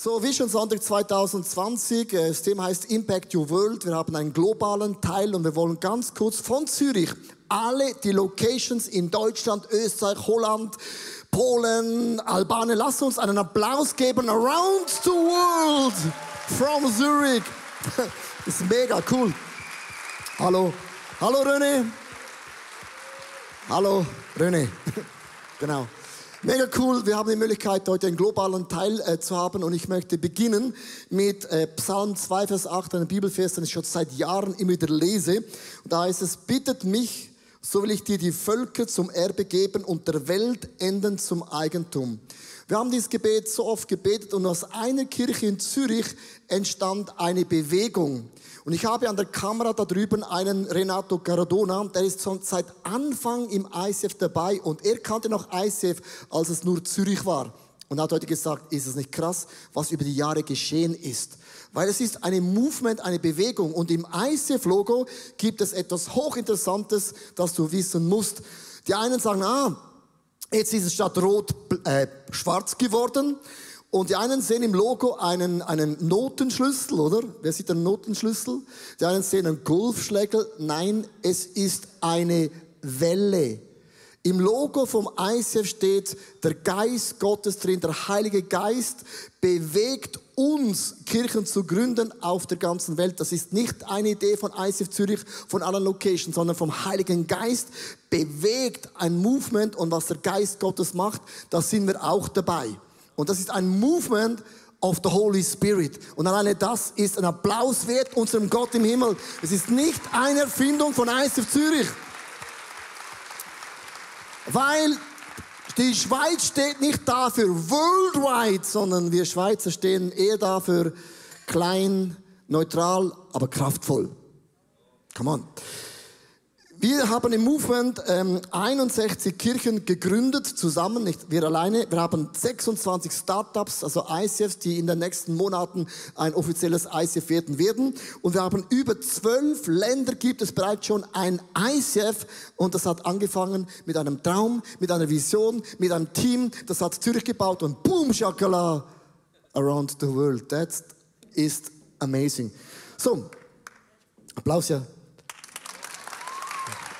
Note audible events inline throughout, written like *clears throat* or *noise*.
So, Vision Sonntag 2020, äh, das Thema heißt Impact Your World. Wir haben einen globalen Teil und wir wollen ganz kurz von Zürich alle die Locations in Deutschland, Österreich, Holland, Polen, Albanien, lass uns einen Applaus geben. Around the world from Zurich. Das *laughs* ist mega cool. Hallo. Hallo René. Hallo René. *laughs* Genau. Mega cool, wir haben die Möglichkeit, heute einen globalen Teil äh, zu haben und ich möchte beginnen mit äh, Psalm 2, Vers 8, einem Bibelvers, den ich schon seit Jahren immer wieder lese. Und da heißt es, bittet mich, so will ich dir die Völker zum Erbe geben und der Welt enden zum Eigentum. Wir haben dieses Gebet so oft gebetet und aus einer Kirche in Zürich entstand eine Bewegung. Und ich habe an der Kamera da drüben einen Renato Caradona, der ist schon seit Anfang im ICF dabei und er kannte noch ICF, als es nur Zürich war. Und hat heute gesagt, ist es nicht krass, was über die Jahre geschehen ist. Weil es ist eine Movement, eine Bewegung. Und im ICF-Logo gibt es etwas Hochinteressantes, das du wissen musst. Die einen sagen, ah, jetzt ist es statt rot äh, schwarz geworden. Und die einen sehen im Logo einen, einen Notenschlüssel, oder? Wer sieht einen Notenschlüssel? Die einen sehen einen Golfschlägel. Nein, es ist eine Welle. Im Logo vom ICF steht der Geist Gottes drin. Der Heilige Geist bewegt uns, Kirchen zu gründen auf der ganzen Welt. Das ist nicht eine Idee von ICF Zürich, von allen Locations, sondern vom Heiligen Geist bewegt ein Movement und was der Geist Gottes macht, da sind wir auch dabei. Und das ist ein Movement of the Holy Spirit. Und alleine das ist ein Applaus wert unserem Gott im Himmel. Es ist nicht eine Erfindung von ICF Zürich. Weil die Schweiz steht nicht dafür worldwide, sondern wir Schweizer stehen eher dafür klein, neutral, aber kraftvoll. Come on. Wir haben im Movement ähm, 61 Kirchen gegründet, zusammen, nicht wir alleine. Wir haben 26 Startups, also ICFs, die in den nächsten Monaten ein offizielles ICF werden werden. Und wir haben über zwölf Länder gibt es bereits schon ein ICF. Und das hat angefangen mit einem Traum, mit einer Vision, mit einem Team. Das hat Zürich gebaut und boom, Shakala, around the world. That is amazing. So, Applaus ja.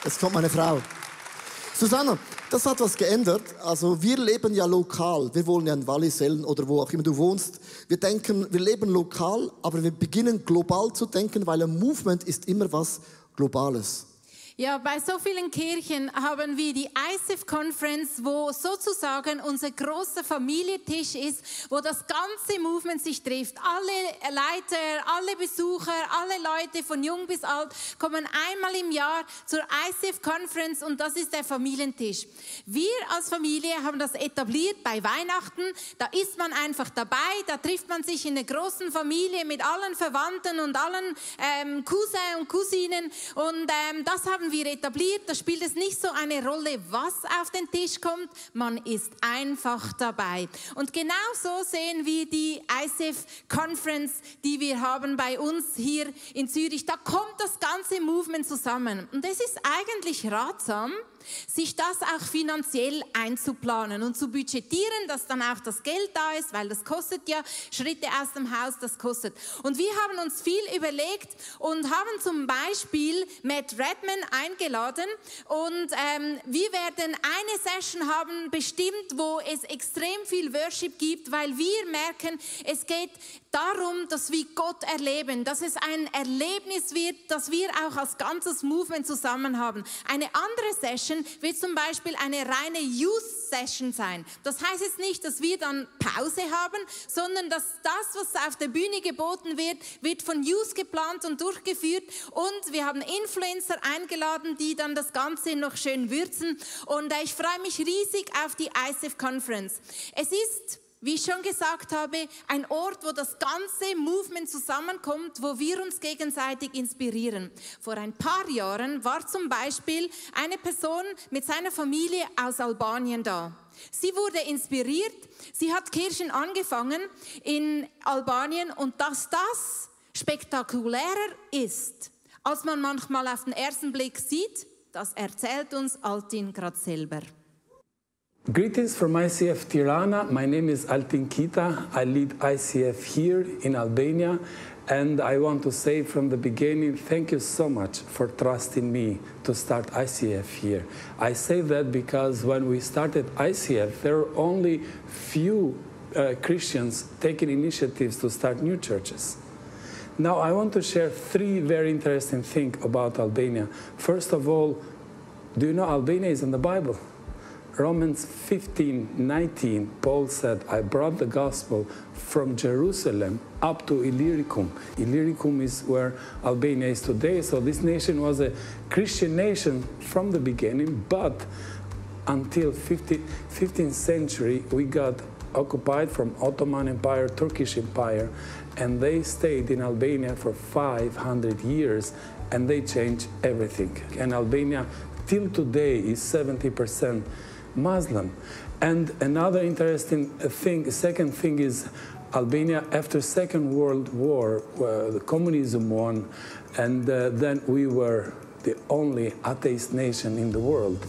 Jetzt kommt meine Frau. Susanna, das hat was geändert. Also wir leben ja lokal. Wir wohnen ja in Wallisellen oder wo auch immer du wohnst. Wir denken, wir leben lokal, aber wir beginnen global zu denken, weil ein Movement ist immer was Globales. Ja, bei so vielen Kirchen haben wir die ICF Conference, wo sozusagen unser großer Familientisch ist, wo das ganze Movement sich trifft. Alle Leiter, alle Besucher, alle Leute von jung bis alt kommen einmal im Jahr zur ICF Conference und das ist der Familientisch. Wir als Familie haben das etabliert bei Weihnachten. Da ist man einfach dabei, da trifft man sich in der großen Familie mit allen Verwandten und allen ähm, Cousins und Cousinen und ähm, das haben haben wir etabliert, da spielt es nicht so eine Rolle, was auf den Tisch kommt, man ist einfach dabei. Und genau so sehen wir die ICF Conference, die wir haben bei uns hier in Zürich. Da kommt das ganze Movement zusammen. Und es ist eigentlich ratsam, sich das auch finanziell einzuplanen und zu budgetieren, dass dann auch das Geld da ist, weil das kostet ja Schritte aus dem Haus, das kostet. Und wir haben uns viel überlegt und haben zum Beispiel Matt Redman eingeladen und ähm, wir werden eine Session haben bestimmt, wo es extrem viel Worship gibt, weil wir merken, es geht darum, dass wir Gott erleben, dass es ein Erlebnis wird, dass wir auch als ganzes Movement zusammen haben. Eine andere Session wird zum Beispiel eine reine Youth Session sein. Das heißt jetzt nicht, dass wir dann Pause haben, sondern dass das, was auf der Bühne geboten wird, wird von Youth geplant und durchgeführt und wir haben Influencer eingeladen, die dann das Ganze noch schön würzen und äh, ich freue mich riesig auf die ICF Conference. Es ist wie ich schon gesagt habe, ein Ort, wo das ganze Movement zusammenkommt, wo wir uns gegenseitig inspirieren. Vor ein paar Jahren war zum Beispiel eine Person mit seiner Familie aus Albanien da. Sie wurde inspiriert, sie hat Kirchen angefangen in Albanien und dass das spektakulärer ist, als man manchmal auf den ersten Blick sieht, das erzählt uns Altin gerade selber. Greetings from ICF Tirana. My name is Altin Kita. I lead ICF here in Albania. And I want to say from the beginning, thank you so much for trusting me to start ICF here. I say that because when we started ICF, there were only few uh, Christians taking initiatives to start new churches. Now, I want to share three very interesting things about Albania. First of all, do you know Albania is in the Bible? Romans 15 19, Paul said, I brought the gospel from Jerusalem up to Illyricum. Illyricum is where Albania is today. So this nation was a Christian nation from the beginning, but until 50, 15th century, we got occupied from Ottoman Empire, Turkish Empire, and they stayed in Albania for 500 years, and they changed everything. And Albania, till today, is 70% Muslim. And another interesting thing, second thing is Albania after Second World War, where the communism won, and uh, then we were the only atheist nation in the world.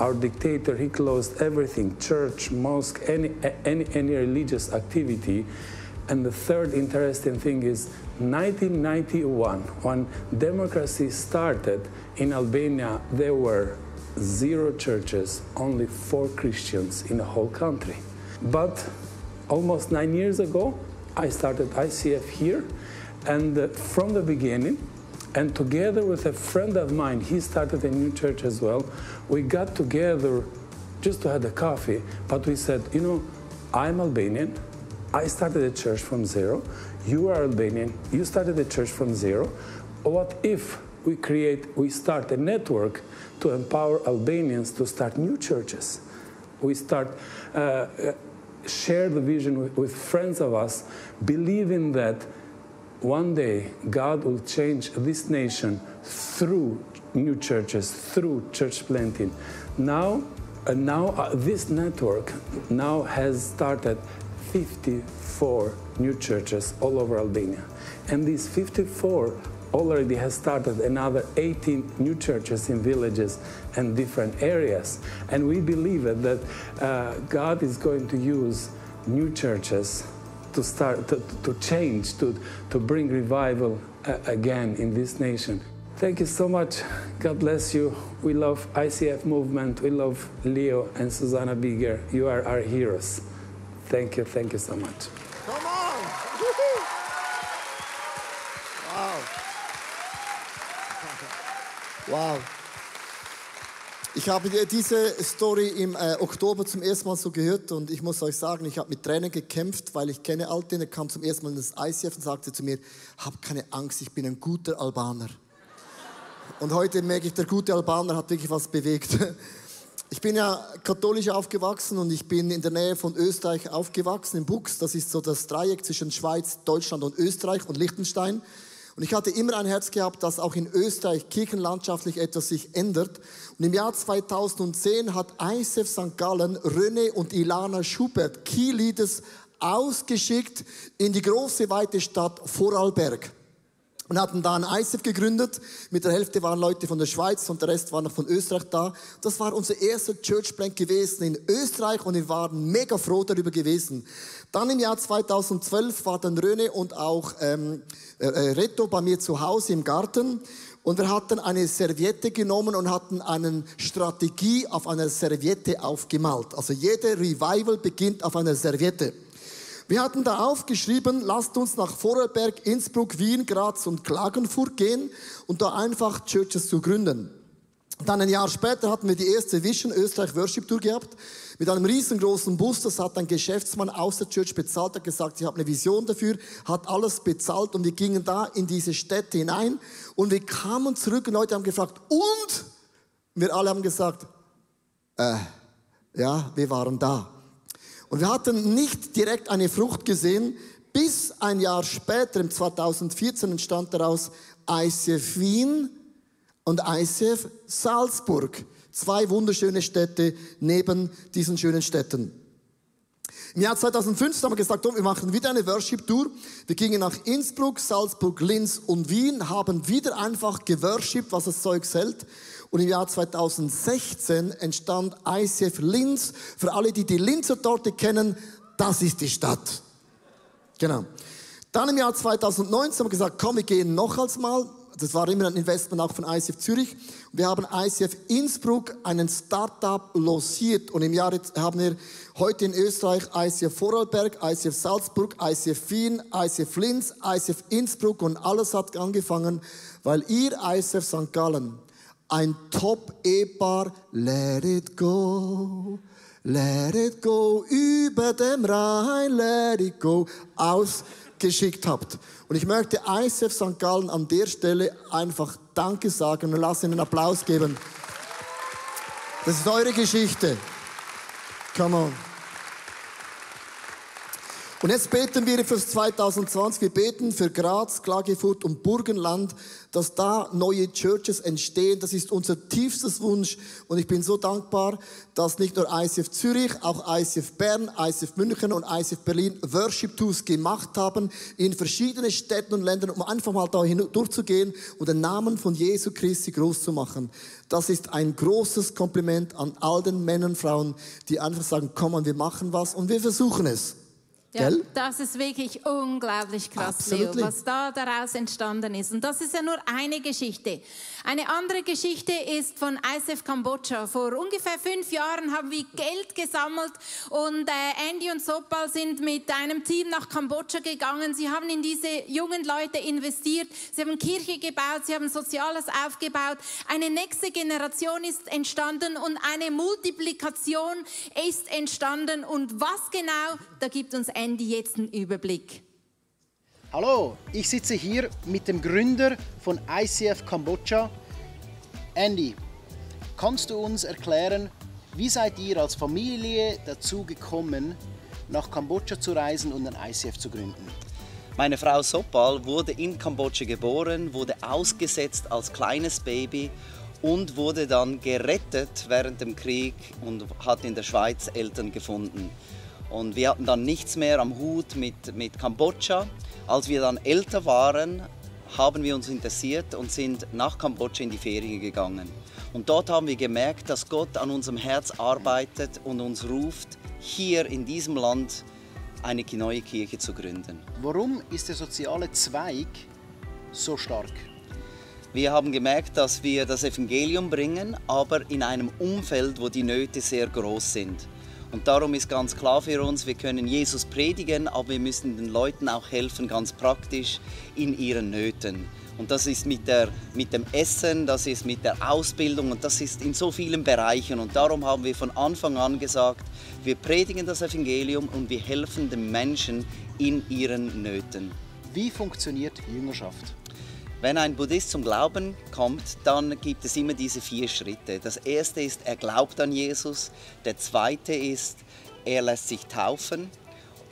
Our dictator, he closed everything, church, mosque, any, any, any religious activity. And the third interesting thing is 1991, when democracy started in Albania, there were zero churches, only four Christians in the whole country. But almost nine years ago, I started ICF here, and uh, from the beginning, and together with a friend of mine, he started a new church as well. We got together just to have a coffee, but we said, you know, I'm Albanian. I started a church from zero. You are Albanian. You started a church from zero. What if we create, we start a network to empower Albanians to start new churches? We start uh, share the vision with, with friends of us, believing that one day God will change this nation through new churches, through church planting. Now, uh, now uh, this network now has started 54 new churches all over Albania. And these 54 already has started another 18 new churches in villages and different areas. And we believe that uh, God is going to use new churches to start to, to change, to, to bring revival uh, again in this nation. Thank you so much. God bless you. We love ICF movement. We love Leo and Susanna Bigger. You are our heroes. Thank you. Thank you so much. Come on! Wow. Wow. Ich habe diese Story im äh, Oktober zum ersten Mal so gehört und ich muss euch sagen, ich habe mit Tränen gekämpft, weil ich kenne Alten, er kam zum ersten Mal in das ICF und sagte zu mir, hab keine Angst, ich bin ein guter Albaner. Und heute merke ich, der gute Albaner hat wirklich was bewegt. *laughs* Ich bin ja katholisch aufgewachsen und ich bin in der Nähe von Österreich aufgewachsen, in Bux. Das ist so das Dreieck zwischen Schweiz, Deutschland und Österreich und Liechtenstein. Und ich hatte immer ein Herz gehabt, dass auch in Österreich kirchenlandschaftlich etwas sich ändert. Und im Jahr 2010 hat ISF St. Gallen René und Ilana Schubert, Key Leaders, ausgeschickt in die große weite Stadt Vorarlberg und hatten da ein ISF gegründet. Mit der Hälfte waren Leute von der Schweiz und der Rest war noch von Österreich da. Das war unser erster Church Plant gewesen in Österreich und wir waren mega froh darüber gewesen. Dann im Jahr 2012 war dann Röne und auch ähm, äh, Reto bei mir zu Hause im Garten und wir hatten eine Serviette genommen und hatten eine Strategie auf einer Serviette aufgemalt. Also jede Revival beginnt auf einer Serviette. Wir hatten da aufgeschrieben, lasst uns nach Vorarlberg, Innsbruck, Wien, Graz und Klagenfurt gehen und da einfach Churches zu gründen. Dann ein Jahr später hatten wir die erste Vision Österreich Worship Tour gehabt mit einem riesengroßen Bus. Das hat ein Geschäftsmann aus der Church bezahlt, hat gesagt, ich habe eine Vision dafür, hat alles bezahlt und wir gingen da in diese Städte hinein und wir kamen zurück und Leute haben gefragt, und? Wir alle haben gesagt, äh, ja, wir waren da. Und wir hatten nicht direkt eine Frucht gesehen, bis ein Jahr später, im 2014, entstand daraus ICF Wien und ICF Salzburg. Zwei wunderschöne Städte neben diesen schönen Städten. Im Jahr 2015 haben wir gesagt, oh, wir machen wieder eine Worship-Tour. Wir gingen nach Innsbruck, Salzburg, Linz und Wien, haben wieder einfach geworshipped, was das Zeug hält. Und im Jahr 2016 entstand ICF Linz. Für alle, die die Linzer Torte kennen, das ist die Stadt. Genau. Dann im Jahr 2019 haben wir gesagt, komm, wir gehen noch als mal. Das war immer ein Investment auch von ICF Zürich. Wir haben ICF Innsbruck einen Startup losiert und im Jahr haben wir heute in Österreich ICF Vorarlberg, ICF Salzburg, ICF Wien, ICF Linz, ICF Innsbruck und alles hat angefangen, weil ihr ICF St. Gallen ein Top-Ehepaar, let it go, let it go, über dem Rhein, let it go, ausgeschickt habt. Und ich möchte ICF St. Gallen an der Stelle einfach Danke sagen und lass ihnen einen Applaus geben. Das ist eure Geschichte. Come on. Und jetzt beten wir fürs 2020. Wir beten für Graz, Klagenfurt und Burgenland, dass da neue Churches entstehen. Das ist unser tiefstes Wunsch. Und ich bin so dankbar, dass nicht nur ICF Zürich, auch ICF Bern, ICF München und ICF Berlin Worship Tours gemacht haben in verschiedenen Städten und Ländern, um einfach mal da durchzugehen und den Namen von Jesu Christi groß zu machen. Das ist ein großes Kompliment an all den Männern und Frauen, die einfach sagen, komm, wir machen was und wir versuchen es. Ja, Gell? das ist wirklich unglaublich krass, Absolutely. Leo, was da daraus entstanden ist. Und das ist ja nur eine Geschichte. Eine andere Geschichte ist von ISF Kambodscha. Vor ungefähr fünf Jahren haben wir Geld gesammelt und äh, Andy und Sopal sind mit einem Team nach Kambodscha gegangen. Sie haben in diese jungen Leute investiert. Sie haben Kirche gebaut, sie haben Soziales aufgebaut. Eine nächste Generation ist entstanden und eine Multiplikation ist entstanden. Und was genau, da gibt uns Andy jetzt einen Überblick. Hallo, ich sitze hier mit dem Gründer von ICF Kambodscha, Andy. Kannst du uns erklären, wie seid ihr als Familie dazu gekommen, nach Kambodscha zu reisen und ein ICF zu gründen? Meine Frau Sopal wurde in Kambodscha geboren, wurde ausgesetzt als kleines Baby und wurde dann gerettet während dem Krieg und hat in der Schweiz Eltern gefunden. Und wir hatten dann nichts mehr am Hut mit, mit Kambodscha. Als wir dann älter waren, haben wir uns interessiert und sind nach Kambodscha in die Ferien gegangen. Und dort haben wir gemerkt, dass Gott an unserem Herz arbeitet und uns ruft, hier in diesem Land eine neue Kirche zu gründen. Warum ist der soziale Zweig so stark? Wir haben gemerkt, dass wir das Evangelium bringen, aber in einem Umfeld, wo die Nöte sehr groß sind. Und darum ist ganz klar für uns, wir können Jesus predigen, aber wir müssen den Leuten auch helfen, ganz praktisch in ihren Nöten. Und das ist mit, der, mit dem Essen, das ist mit der Ausbildung und das ist in so vielen Bereichen. Und darum haben wir von Anfang an gesagt, wir predigen das Evangelium und wir helfen den Menschen in ihren Nöten. Wie funktioniert Jüngerschaft? Wenn ein Buddhist zum Glauben kommt, dann gibt es immer diese vier Schritte. Das erste ist, er glaubt an Jesus. Der zweite ist, er lässt sich taufen.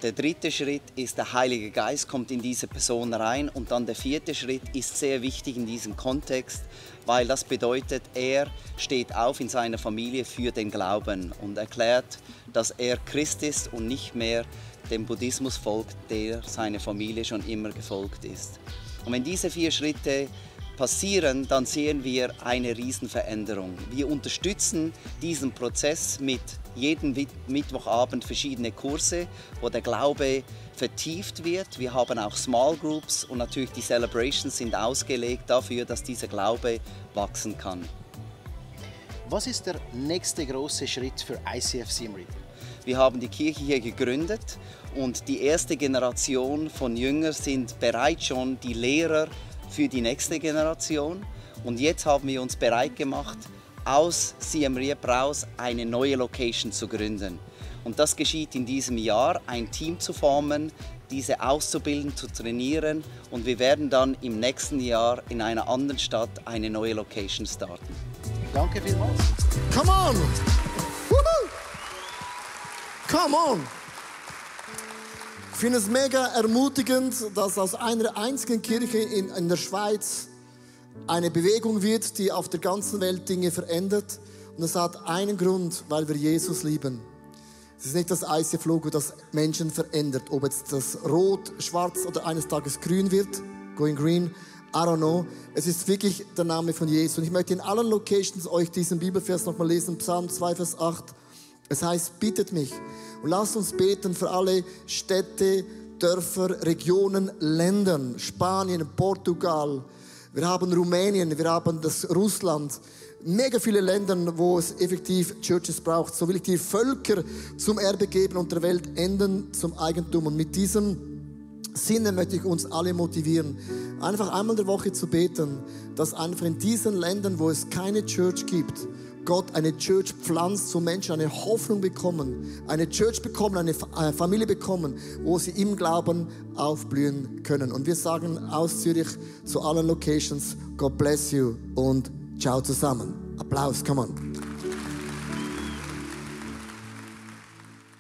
Der dritte Schritt ist, der Heilige Geist kommt in diese Person rein. Und dann der vierte Schritt ist sehr wichtig in diesem Kontext, weil das bedeutet, er steht auf in seiner Familie für den Glauben und erklärt, dass er Christ ist und nicht mehr dem Buddhismus folgt, der seiner Familie schon immer gefolgt ist. Und wenn diese vier Schritte passieren, dann sehen wir eine Riesenveränderung. Wir unterstützen diesen Prozess mit jedem Mittwochabend verschiedene Kurse, wo der Glaube vertieft wird. Wir haben auch Small Groups und natürlich die Celebrations sind ausgelegt dafür, dass dieser Glaube wachsen kann. Was ist der nächste große Schritt für ICF Simri? Wir haben die Kirche hier gegründet und die erste Generation von Jüngern sind bereits schon die Lehrer für die nächste Generation. Und jetzt haben wir uns bereit gemacht, aus Siem Reap raus eine neue Location zu gründen. Und das geschieht in diesem Jahr, ein Team zu formen, diese auszubilden, zu trainieren und wir werden dann im nächsten Jahr in einer anderen Stadt eine neue Location starten. Danke vielmals. Come on! Woohoo! Come on! Finde es mega ermutigend, dass aus einer einzigen Kirche in, in der Schweiz eine Bewegung wird, die auf der ganzen Welt Dinge verändert. Und es hat einen Grund, weil wir Jesus lieben. Es ist nicht das ICF-Logo, das Menschen verändert, ob jetzt das rot, schwarz oder eines Tages grün wird, going green. I don't know. Es ist wirklich der Name von Jesus. Und ich möchte in allen Locations euch diesen Bibelvers nochmal lesen. Psalm 2, Vers 8. Es heißt, bittet mich. Und lasst uns beten für alle Städte, Dörfer, Regionen, Ländern. Spanien, Portugal. Wir haben Rumänien, wir haben das Russland. Mega viele Länder, wo es effektiv Churches braucht. So will ich die Völker zum Erbe geben und der Welt enden zum Eigentum. Und mit diesem Sinne möchte ich uns alle motivieren, einfach einmal in der Woche zu beten, dass einfach in diesen Ländern, wo es keine Church gibt, Gott eine Church pflanzt, wo Menschen eine Hoffnung bekommen, eine Church bekommen, eine Familie bekommen, wo sie im Glauben aufblühen können. Und wir sagen aus Zürich zu allen Locations, God bless you und ciao zusammen. Applaus, come on.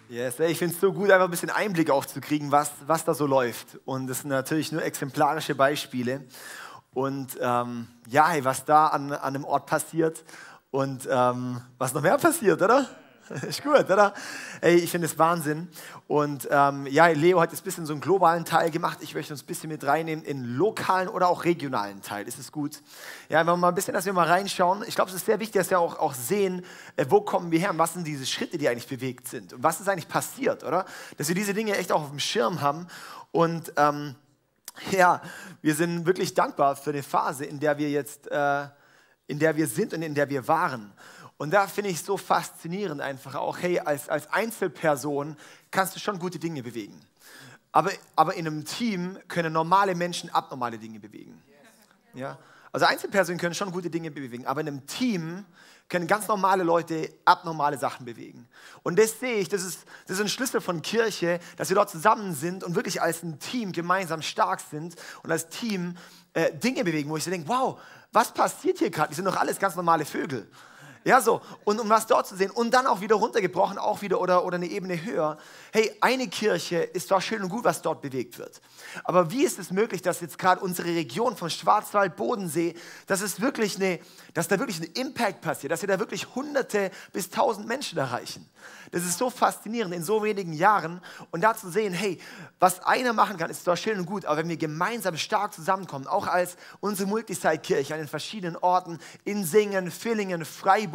Yes, ich finde es so gut, einfach ein bisschen Einblick auch zu kriegen, was, was da so läuft. Und das sind natürlich nur exemplarische Beispiele. Und ähm, ja, was da an, an einem Ort passiert und ähm, was noch mehr passiert, oder? *laughs* Ist gut, oder? Ey, ich finde es Wahnsinn. Und ähm, ja, Leo hat jetzt ein bisschen so einen globalen Teil gemacht. Ich möchte uns ein bisschen mit reinnehmen in lokalen oder auch regionalen Teil. Ist es gut? Ja, wenn wir mal ein bisschen, dass wir mal reinschauen. Ich glaube, es ist sehr wichtig, dass wir auch, auch sehen, äh, wo kommen wir her und was sind diese Schritte, die eigentlich bewegt sind und was ist eigentlich passiert, oder? Dass wir diese Dinge echt auch auf dem Schirm haben. Und ähm, ja, wir sind wirklich dankbar für die Phase, in der wir jetzt... Äh, in der wir sind und in der wir waren. Und da finde ich so faszinierend einfach auch, hey, als, als Einzelperson kannst du schon gute Dinge bewegen. Aber, aber in einem Team können normale Menschen abnormale Dinge bewegen. Ja? Also Einzelpersonen können schon gute Dinge bewegen, aber in einem Team können ganz normale Leute abnormale Sachen bewegen. Und das sehe ich, das ist, das ist ein Schlüssel von Kirche, dass wir dort zusammen sind und wirklich als ein Team gemeinsam stark sind und als Team äh, Dinge bewegen, wo ich so denke, wow, was passiert hier gerade? Die sind doch alles ganz normale Vögel. Ja, so. Und um was dort zu sehen. Und dann auch wieder runtergebrochen, auch wieder oder, oder eine Ebene höher. Hey, eine Kirche ist zwar schön und gut, was dort bewegt wird. Aber wie ist es möglich, dass jetzt gerade unsere Region vom Schwarzwald, Bodensee, dass es wirklich eine, dass da wirklich ein Impact passiert, dass wir da wirklich hunderte bis tausend Menschen erreichen? Das ist so faszinierend in so wenigen Jahren. Und da zu sehen, hey, was einer machen kann, ist zwar schön und gut, aber wenn wir gemeinsam stark zusammenkommen, auch als unsere Multisite-Kirche an den verschiedenen Orten, in Singen, Villingen, Freiburg,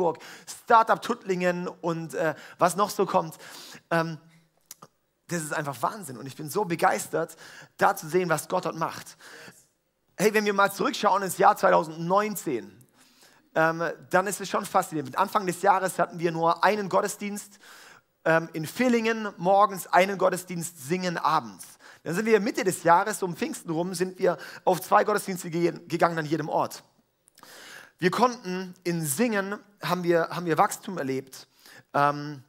Startup Tuttlingen und äh, was noch so kommt, ähm, das ist einfach Wahnsinn. Und ich bin so begeistert, da zu sehen, was Gott dort macht. Hey, wenn wir mal zurückschauen ins Jahr 2019, ähm, dann ist es schon faszinierend. Anfang des Jahres hatten wir nur einen Gottesdienst ähm, in Villingen morgens einen Gottesdienst singen abends. Dann sind wir Mitte des Jahres, um Pfingsten rum, sind wir auf zwei Gottesdienste gegangen an jedem Ort. Wir konnten in Singen, haben wir, haben wir Wachstum erlebt. Ähm,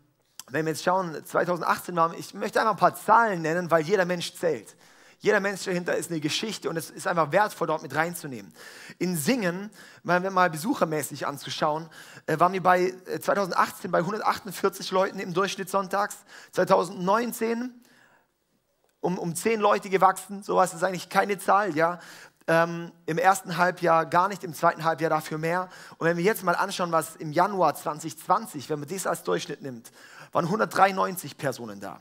wenn wir jetzt schauen, 2018 waren, ich möchte einfach ein paar Zahlen nennen, weil jeder Mensch zählt. Jeder Mensch dahinter ist eine Geschichte und es ist einfach wertvoll, dort mit reinzunehmen. In Singen, wenn wir mal besuchermäßig anzuschauen, äh, waren wir bei 2018 äh, bei 148 Leuten im Durchschnitt sonntags. 2019 um, um 10 Leute gewachsen, sowas ist eigentlich keine Zahl, ja. Ähm, Im ersten Halbjahr gar nicht, im zweiten Halbjahr dafür mehr. Und wenn wir jetzt mal anschauen, was im Januar 2020, wenn man das als Durchschnitt nimmt, waren 193 Personen da.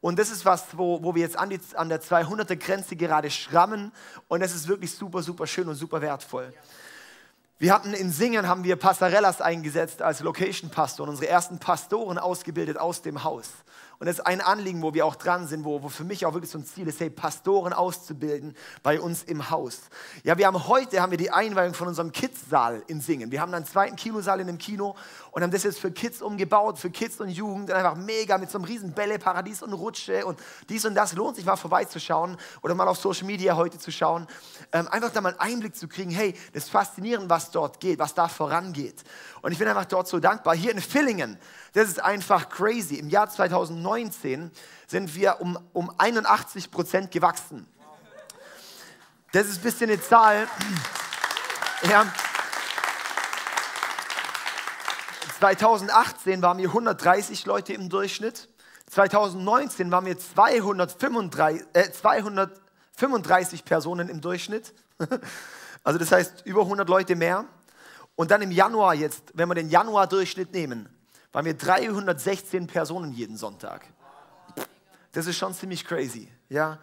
Und das ist was, wo, wo wir jetzt an, die, an der 200er Grenze gerade schrammen. Und das ist wirklich super, super schön und super wertvoll. Wir hatten in Singen, haben wir Passarellas eingesetzt als Location-Pastor und unsere ersten Pastoren ausgebildet aus dem Haus. Und das ist ein Anliegen, wo wir auch dran sind, wo, wo für mich auch wirklich so ein Ziel ist, hey, Pastoren auszubilden bei uns im Haus. Ja, wir haben heute haben wir die Einweihung von unserem Kids-Saal in Singen. Wir haben einen zweiten Kinosaal in dem Kino und haben das jetzt für Kids umgebaut, für Kids und Jugend. Einfach mega mit so einem riesen Bälleparadies und Rutsche und dies und das. Lohnt sich mal vorbeizuschauen oder mal auf Social Media heute zu schauen. Ähm, einfach da mal einen Einblick zu kriegen, hey, das ist faszinierend, was dort geht, was da vorangeht. Und ich bin einfach dort so dankbar. Hier in Villingen, das ist einfach crazy. Im Jahr 2019 sind wir um, um 81 Prozent gewachsen. Das ist ein bisschen eine Zahl. *clears throat* Ja. 2018 waren wir 130 Leute im Durchschnitt. 2019 waren wir 235, äh, 235 Personen im Durchschnitt. *laughs* Also das heißt über 100 Leute mehr. Und dann im Januar jetzt, wenn wir den Januar-Durchschnitt nehmen, waren wir 316 Personen jeden Sonntag. Das ist schon ziemlich crazy, ja.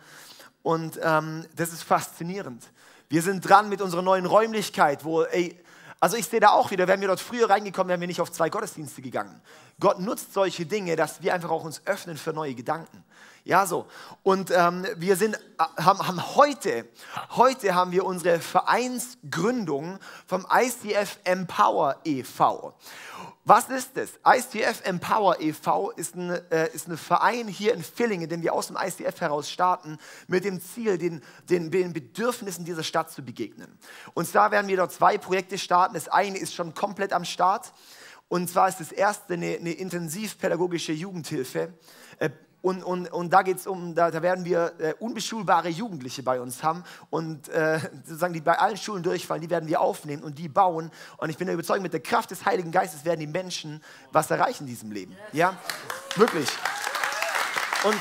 Und ähm, das ist faszinierend. Wir sind dran mit unserer neuen Räumlichkeit, wo, ey, also ich sehe da auch wieder, wären wir dort früher reingekommen, wären wir nicht auf zwei Gottesdienste gegangen. Gott nutzt solche Dinge, dass wir einfach auch uns öffnen für neue Gedanken. Ja, so. Und ähm, wir sind, äh, haben, haben heute, heute haben wir unsere Vereinsgründung vom ICF Empower e.V. Was ist das? ICF Empower e.V. Ist ein, äh, ist ein Verein hier in Villingen, den wir aus dem ICF heraus starten, mit dem Ziel, den, den, den Bedürfnissen dieser Stadt zu begegnen. Und zwar werden wir dort zwei Projekte starten. Das eine ist schon komplett am Start. Und zwar ist das erste eine, eine intensivpädagogische Jugendhilfe. Und, und, und da geht es um, da, da, werden wir äh, unbeschulbare Jugendliche bei uns haben und äh, sozusagen die bei allen Schulen durchfallen, die werden wir aufnehmen und die bauen. Und ich bin überzeugt, mit der Kraft des Heiligen Geistes werden die Menschen was erreichen in diesem Leben. Ja, wirklich. Und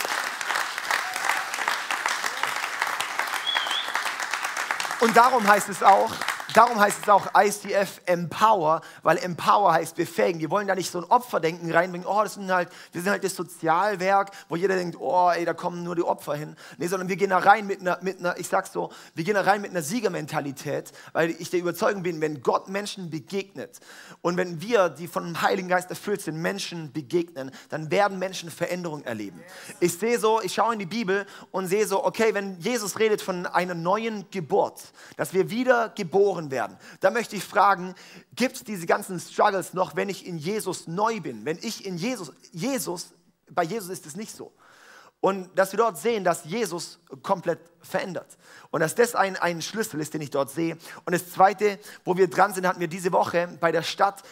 Und darum heißt es auch, Darum heißt es auch ICF Empower, weil Empower heißt befähigen. Wir wollen da nicht so ein Opferdenken reinbringen, oh, das sind halt, wir sind halt das Sozialwerk, wo jeder denkt, oh, ey, da kommen nur die Opfer hin. Nee, sondern wir gehen da rein mit einer, mit einer, ich sag's so, wir gehen da rein mit einer Siegermentalität, weil ich der Überzeugung bin, wenn Gott Menschen begegnet und wenn wir, die von dem Heiligen Geist erfüllt sind, Menschen begegnen, dann werden Menschen Veränderung erleben. Ich sehe so, ich schaue in die Bibel und sehe so, okay, wenn Jesus redet von einer neuen Geburt, dass wir wieder geboren geboren werden. Da möchte ich fragen, gibt es diese ganzen Struggles noch, wenn ich in Jesus neu bin? Wenn ich in Jesus, Jesus, bei Jesus ist es nicht so. Und dass wir dort sehen, dass Jesus komplett verändert. Und dass das ein, ein Schlüssel ist, den ich dort sehe. Und das Zweite, wo wir dran sind, hatten wir diese Woche bei der Stadt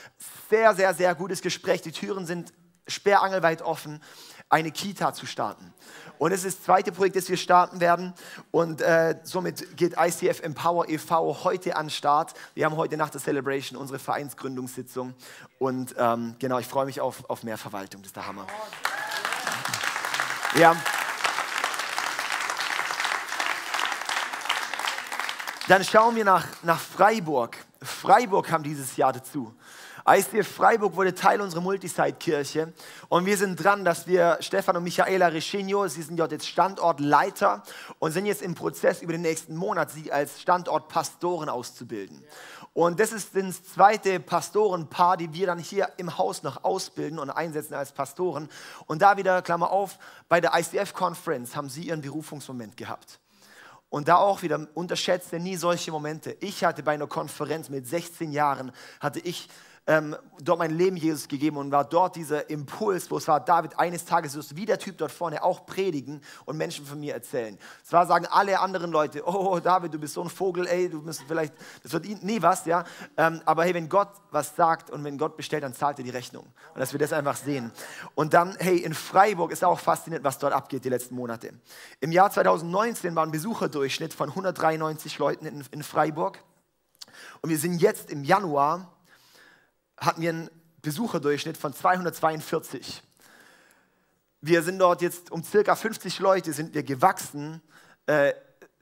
sehr, sehr, sehr gutes Gespräch. Die Türen sind sperrangelweit offen, eine Kita zu starten. Und es ist das zweite Projekt, das wir starten werden. Und äh, somit geht ICF Empower e.V. heute an den Start. Wir haben heute nach der Celebration unsere Vereinsgründungssitzung. Und ähm, genau, ich freue mich auf, auf mehr Verwaltung. Das ist der Hammer. Ja. Dann schauen wir nach, nach Freiburg. Freiburg kam dieses Jahr dazu. ICF Freiburg wurde Teil unserer Multisite-Kirche und wir sind dran, dass wir Stefan und Michaela Reschinho, sie sind dort jetzt Standortleiter und sind jetzt im Prozess über den nächsten Monat, sie als Standortpastoren auszubilden. Und das ist das zweite Pastorenpaar, die wir dann hier im Haus noch ausbilden und einsetzen als Pastoren. Und da wieder, Klammer auf, bei der ICF-Conference haben sie ihren Berufungsmoment gehabt. Und da auch wieder unterschätze nie solche Momente. Ich hatte bei einer Konferenz mit 16 Jahren, hatte ich ähm, dort mein Leben Jesus gegeben und war dort dieser Impuls, wo es war, David, eines Tages wirst du wie der Typ dort vorne auch predigen und Menschen von mir erzählen. Zwar sagen alle anderen Leute, oh David, du bist so ein Vogel, ey, du bist vielleicht, das wird nie was, ja. Ähm, aber hey, wenn Gott was sagt und wenn Gott bestellt, dann zahlt er die Rechnung. Und dass wir das einfach sehen. Und dann, hey, in Freiburg ist auch faszinierend, was dort abgeht die letzten Monate. Im Jahr 2019 war ein Besucherdurchschnitt von 193 Leuten in, in Freiburg. Und wir sind jetzt im Januar hatten wir einen Besucherdurchschnitt von 242. Wir sind dort jetzt um circa 50 Leute sind wir gewachsen, äh,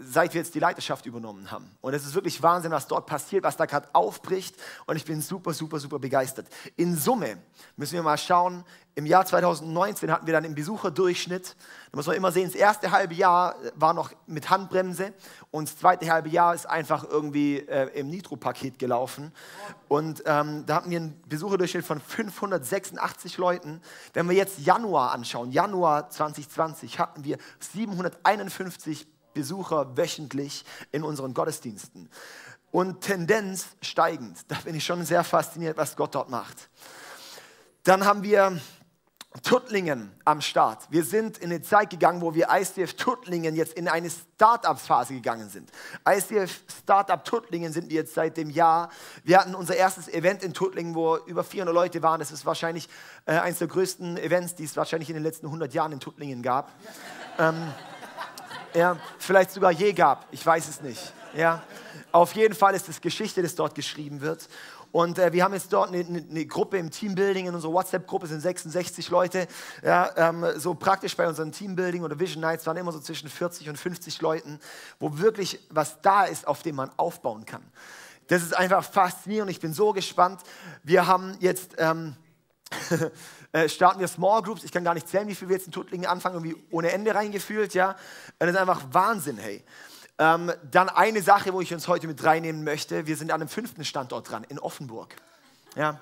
seit wir jetzt die Leiterschaft übernommen haben. Und es ist wirklich Wahnsinn, was dort passiert, was da gerade aufbricht. Und ich bin super, super, super begeistert. In Summe müssen wir mal schauen, im Jahr 2019 hatten wir dann im Besucherdurchschnitt, da muss man immer sehen, das erste halbe Jahr war noch mit Handbremse und das zweite halbe Jahr ist einfach irgendwie äh, im Nitro-Paket gelaufen. Und ähm, da hatten wir einen Besucherdurchschnitt von 586 Leuten. Wenn wir jetzt Januar anschauen, Januar 2020 hatten wir 751 Besucher wöchentlich in unseren Gottesdiensten. Und Tendenz steigend. Da bin ich schon sehr fasziniert, was Gott dort macht. Dann haben wir Tuttlingen am Start. Wir sind in eine Zeit gegangen, wo wir ICF Tuttlingen jetzt in eine Start-up-Phase gegangen sind. ICF Startup Tuttlingen sind wir jetzt seit dem Jahr. Wir hatten unser erstes Event in Tuttlingen, wo über 400 Leute waren. Das ist wahrscheinlich äh, eines der größten Events, die es wahrscheinlich in den letzten 100 Jahren in Tuttlingen gab. ähm, ja, vielleicht sogar je gab, ich weiß es nicht. Ja. Auf jeden Fall ist es Geschichte, das dort geschrieben wird. Und äh, wir haben jetzt dort eine, eine, Gruppe im Teambuilding, in unserer WhatsApp-Gruppe sind 66 Leute. Ja, ähm, so praktisch bei unseren Teambuilding oder Vision Nights waren immer so zwischen 40 und 50 Leuten, wo wirklich was da ist, auf dem man aufbauen kann. Das ist einfach faszinierend. Ich bin so gespannt. Wir haben jetzt... Ähm, *laughs* äh, starten wir Small Groups. Ich kann gar nicht zählen, wie viel wir jetzt in Tuttlingen anfangen, irgendwie ohne Ende reingefühlt, ja. Das ist einfach Wahnsinn, hey. Ähm, dann eine Sache, wo ich uns heute mit reinnehmen möchte. Wir sind an einem fünften Standort dran, in Offenburg. Ja.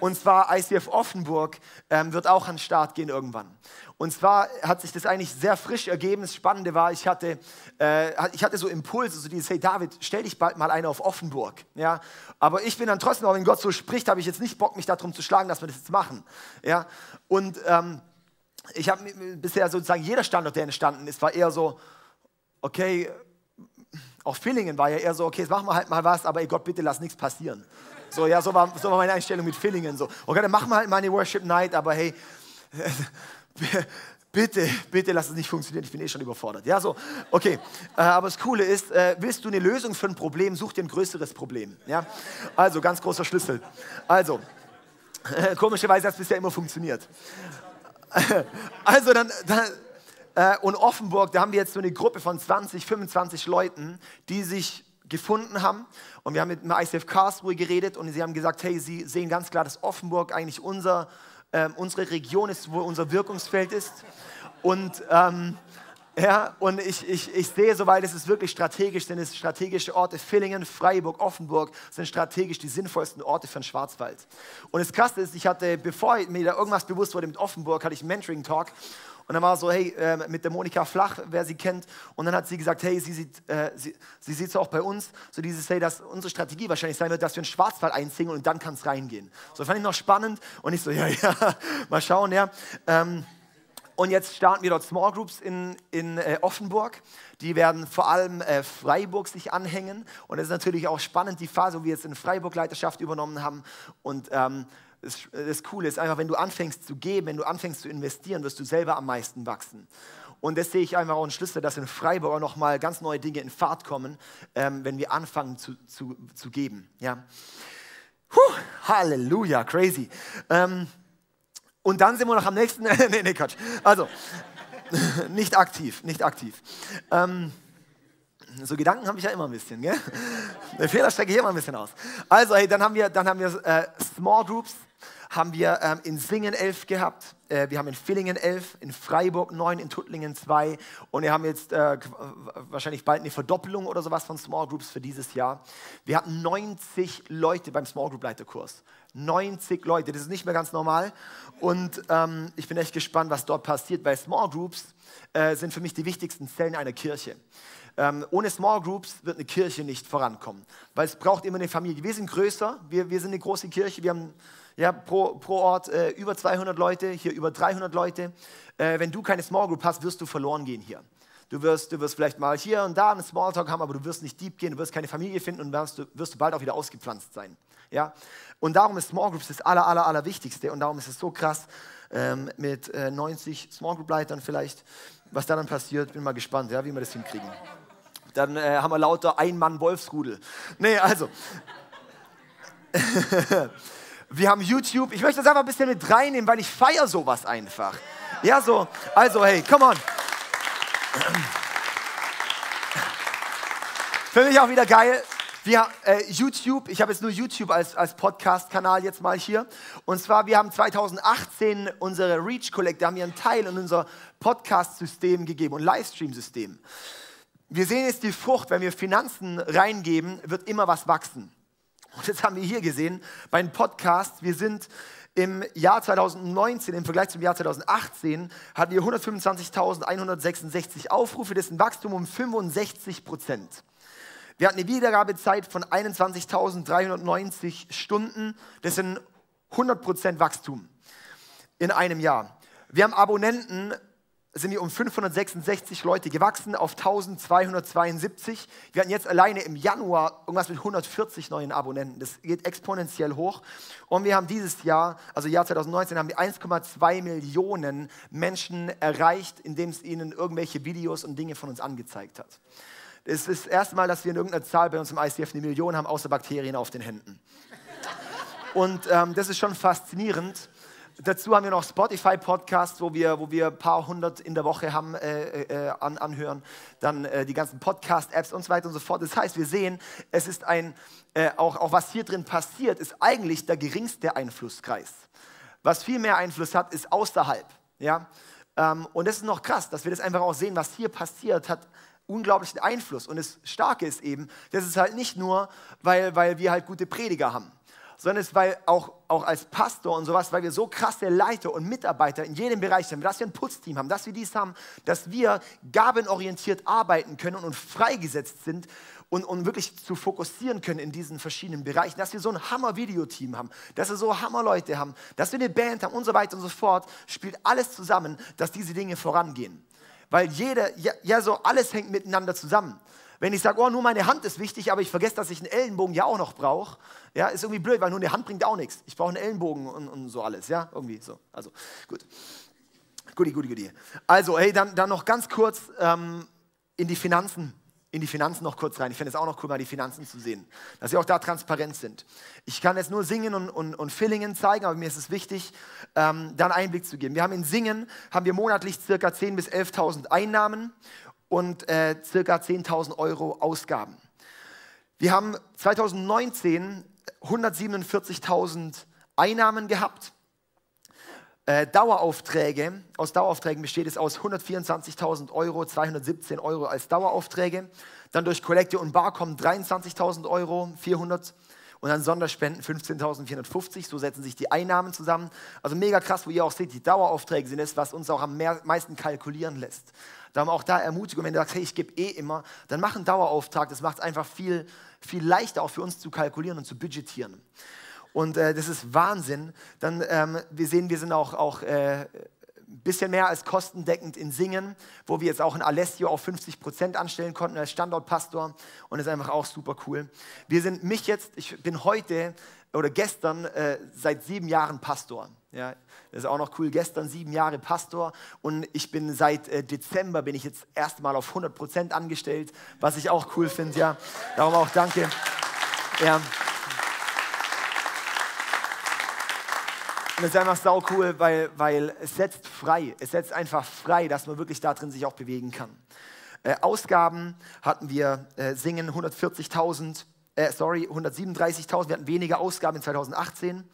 Und zwar ICF Offenburg ähm, wird auch an den Start gehen irgendwann. Und zwar hat sich das eigentlich sehr frisch ergeben. Das Spannende war, ich hatte, äh, ich hatte so Impulse, so dieses, hey David, stell dich bald mal ein auf Offenburg. Ja? Aber ich bin dann trotzdem, auch wenn Gott so spricht, habe ich jetzt nicht Bock, mich darum zu schlagen, dass wir das jetzt machen. Ja? Und ähm, ich habe bisher sozusagen jeder Standort, der entstanden ist, war eher so, okay, auch Fillingen war ja eher so, okay, jetzt machen wir halt mal was, aber ey Gott, bitte lass nichts passieren. So, ja, so war, so war meine Einstellung mit Fillingen. So, okay, dann machen wir halt mal eine Worship Night, aber hey, *laughs* bitte, bitte lass es nicht funktionieren, ich bin eh schon überfordert. Ja, so, okay. Äh, aber das Coole ist, äh, willst du eine Lösung für ein Problem, such dir ein größeres Problem. Ja, also ganz großer Schlüssel. Also, *laughs* komischerweise hat es bisher immer funktioniert. *laughs* also dann, dann äh, und Offenburg, da haben wir jetzt so eine Gruppe von 20, 25 Leuten, die sich gefunden haben. Und wir haben mit dem ICF Karlsruhe geredet und sie haben gesagt, hey, sie sehen ganz klar, dass Offenburg eigentlich unser, äh, unsere Region ist, wo unser Wirkungsfeld ist. Und ähm, ja, und ich, ich, ich sehe, soweit es ist wirklich strategisch, sind es strategische Orte. Villingen, Freiburg, Offenburg sind strategisch die sinnvollsten Orte für den Schwarzwald. Und das Krasse ist, ich hatte, bevor mir da irgendwas bewusst wurde mit Offenburg, hatte ich einen Mentoring-Talk und dann war so, hey, äh, mit der Monika Flach, wer sie kennt. Und dann hat sie gesagt, hey, sie sieht äh, sie, sie sieht es auch bei uns. So dieses, hey, dass unsere Strategie wahrscheinlich sein wird, dass wir in Schwarzwald einsingeln und dann kann es reingehen. So fand ich noch spannend. Und ich so, *laughs* ja, ja, mal schauen, ja. Ähm, und jetzt starten wir dort Small Groups in, in äh, Offenburg. Die werden vor allem äh, Freiburg sich anhängen. Und es ist natürlich auch spannend, die Phase, wo wir jetzt in Freiburg Leiterschaft übernommen haben. Und ähm, das, das Coole ist einfach, wenn du anfängst zu geben, wenn du anfängst zu investieren, wirst du selber am meisten wachsen. Und das sehe ich einfach auch einen Schlüssel, dass in Freiburg auch nochmal ganz neue Dinge in Fahrt kommen, ähm, wenn wir anfangen zu, zu, zu geben. Ja. Puh, Halleluja, crazy. Ähm, und dann sind wir noch am nächsten, *laughs* nee, nee, Quatsch. Also, *laughs* nicht aktiv, nicht aktiv. Ähm, so Gedanken habe ich ja immer ein bisschen, gell? *laughs* Der Fehler strecke ich immer ein bisschen aus. Also, hey, dann haben wir, dann haben wir äh, Small Groups, haben wir ähm, in Singen elf gehabt, äh, wir haben in Villingen elf, in Freiburg neun, in Tuttlingen zwei und wir haben jetzt äh, wahrscheinlich bald eine Verdoppelung oder sowas von Small Groups für dieses Jahr. Wir hatten 90 Leute beim Small Group Leiterkurs. 90 Leute, das ist nicht mehr ganz normal und ähm, ich bin echt gespannt, was dort passiert, weil Small Groups äh, sind für mich die wichtigsten Zellen einer Kirche. Ähm, ohne Small Groups wird eine Kirche nicht vorankommen, weil es braucht immer eine Familie. Wir sind größer, wir, wir sind eine große Kirche, wir haben ja, pro, pro Ort äh, über 200 Leute, hier über 300 Leute. Äh, wenn du keine Small Group hast, wirst du verloren gehen hier. Du wirst, du wirst vielleicht mal hier und da einen Smalltalk haben, aber du wirst nicht deep gehen, du wirst keine Familie finden und wirst du, wirst du bald auch wieder ausgepflanzt sein. Ja? Und darum ist Small Groups das aller, aller, aller Wichtigste und darum ist es so krass ähm, mit äh, 90 Small Group Leitern vielleicht, was da dann passiert. Bin mal gespannt, ja, wie wir das hinkriegen. Dann äh, haben wir lauter Ein-Mann-Wolfsrudel. Nee, also. *laughs* wir haben YouTube. Ich möchte das einfach ein bisschen mit reinnehmen, weil ich feiere sowas einfach. Ja, so. Also, hey, come on. *clears throat* Für mich auch wieder geil. Wir, äh, YouTube, ich habe jetzt nur YouTube als, als Podcast-Kanal jetzt mal hier. Und zwar, wir haben 2018 unsere Reach Collect, da haben wir einen Teil in unser Podcast-System gegeben und Livestream-System. Wir sehen jetzt die Frucht, wenn wir Finanzen reingeben, wird immer was wachsen. Und jetzt haben wir hier gesehen, beim Podcast, wir sind im Jahr 2019 im Vergleich zum Jahr 2018 hatten wir 125.166 Aufrufe, das ist ein Wachstum um 65 Prozent. Wir hatten eine Wiedergabezeit von 21.390 Stunden, das sind 100 Prozent Wachstum in einem Jahr. Wir haben Abonnenten sind wir um 566 Leute gewachsen auf 1272. Wir hatten jetzt alleine im Januar irgendwas mit 140 neuen Abonnenten. Das geht exponentiell hoch. Und wir haben dieses Jahr, also Jahr 2019, haben wir 1,2 Millionen Menschen erreicht, indem es ihnen irgendwelche Videos und Dinge von uns angezeigt hat. Es ist das erste Mal, dass wir in irgendeiner Zahl bei uns im ICF eine Million haben, außer Bakterien auf den Händen. Und ähm, das ist schon faszinierend. Dazu haben wir noch Spotify-Podcasts, wo wir, wo wir ein paar hundert in der Woche haben, äh, äh, an, anhören. Dann äh, die ganzen Podcast-Apps und so weiter und so fort. Das heißt, wir sehen, es ist ein, äh, auch, auch was hier drin passiert, ist eigentlich der geringste Einflusskreis. Was viel mehr Einfluss hat, ist außerhalb. Ja? Ähm, und das ist noch krass, dass wir das einfach auch sehen, was hier passiert, hat unglaublichen Einfluss. Und das Starke ist eben, das ist halt nicht nur, weil, weil wir halt gute Prediger haben, sondern es ist, weil auch, auch als Pastor und sowas, weil wir so krasse Leiter und Mitarbeiter in jedem Bereich haben, dass wir ein Putzteam haben, dass wir dies haben, dass wir gabenorientiert arbeiten können und freigesetzt sind und, und wirklich zu fokussieren können in diesen verschiedenen Bereichen, dass wir so ein Hammer-Videoteam haben, dass wir so Hammer-Leute haben, dass wir eine Band haben und so weiter und so fort, spielt alles zusammen, dass diese Dinge vorangehen. Weil jeder, ja, ja so alles hängt miteinander zusammen. Wenn ich sage, oh, nur meine Hand ist wichtig, aber ich vergesse, dass ich einen Ellenbogen ja auch noch brauche, ja, ist irgendwie blöd, weil nur eine Hand bringt auch nichts. Ich brauche einen Ellenbogen und, und so alles, ja, irgendwie so. Also, gut. Guti, guti, guti. Also, hey, dann, dann noch ganz kurz ähm, in die Finanzen in die Finanzen noch kurz rein. Ich finde es auch noch cool, mal die Finanzen zu sehen, dass sie auch da transparent sind. Ich kann jetzt nur Singen und, und, und Fillingen zeigen, aber mir ist es wichtig, ähm, einen Einblick zu geben. Wir haben in Singen haben wir monatlich circa 10.000 bis 11.000 Einnahmen und äh, circa 10.000 Euro Ausgaben. Wir haben 2019 147.000 Einnahmen gehabt äh, Daueraufträge, aus Daueraufträgen besteht es aus 124.000 Euro, 217 Euro als Daueraufträge. Dann durch Kollekte und Bar kommen 23.000 Euro, 400 und dann Sonderspenden 15.450. So setzen sich die Einnahmen zusammen. Also mega krass, wo ihr auch seht, die Daueraufträge sind es, was uns auch am meisten kalkulieren lässt. Da haben wir auch da Ermutigung, wenn du sagst, hey, ich gebe eh immer, dann mach einen Dauerauftrag. Das macht es einfach viel, viel leichter auch für uns zu kalkulieren und zu budgetieren. Und äh, das ist Wahnsinn. Dann, ähm, wir sehen, wir sind auch, auch äh, bisschen mehr als kostendeckend in Singen, wo wir jetzt auch in Alessio auf 50 Prozent anstellen konnten als Standortpastor. Und das ist einfach auch super cool. Wir sind mich jetzt, ich bin heute oder gestern äh, seit sieben Jahren Pastor. Ja, das ist auch noch cool. Gestern sieben Jahre Pastor und ich bin seit äh, Dezember bin ich jetzt erstmal auf 100 Prozent angestellt, was ich auch cool finde. Ja, darum auch danke. Ja. Und es ist einfach sau cool, weil, weil es setzt frei. Es setzt einfach frei, dass man wirklich da drin sich auch bewegen kann. Äh, Ausgaben hatten wir, äh, Singen 140.000, äh, sorry, 137.000. Wir hatten weniger Ausgaben in 2018.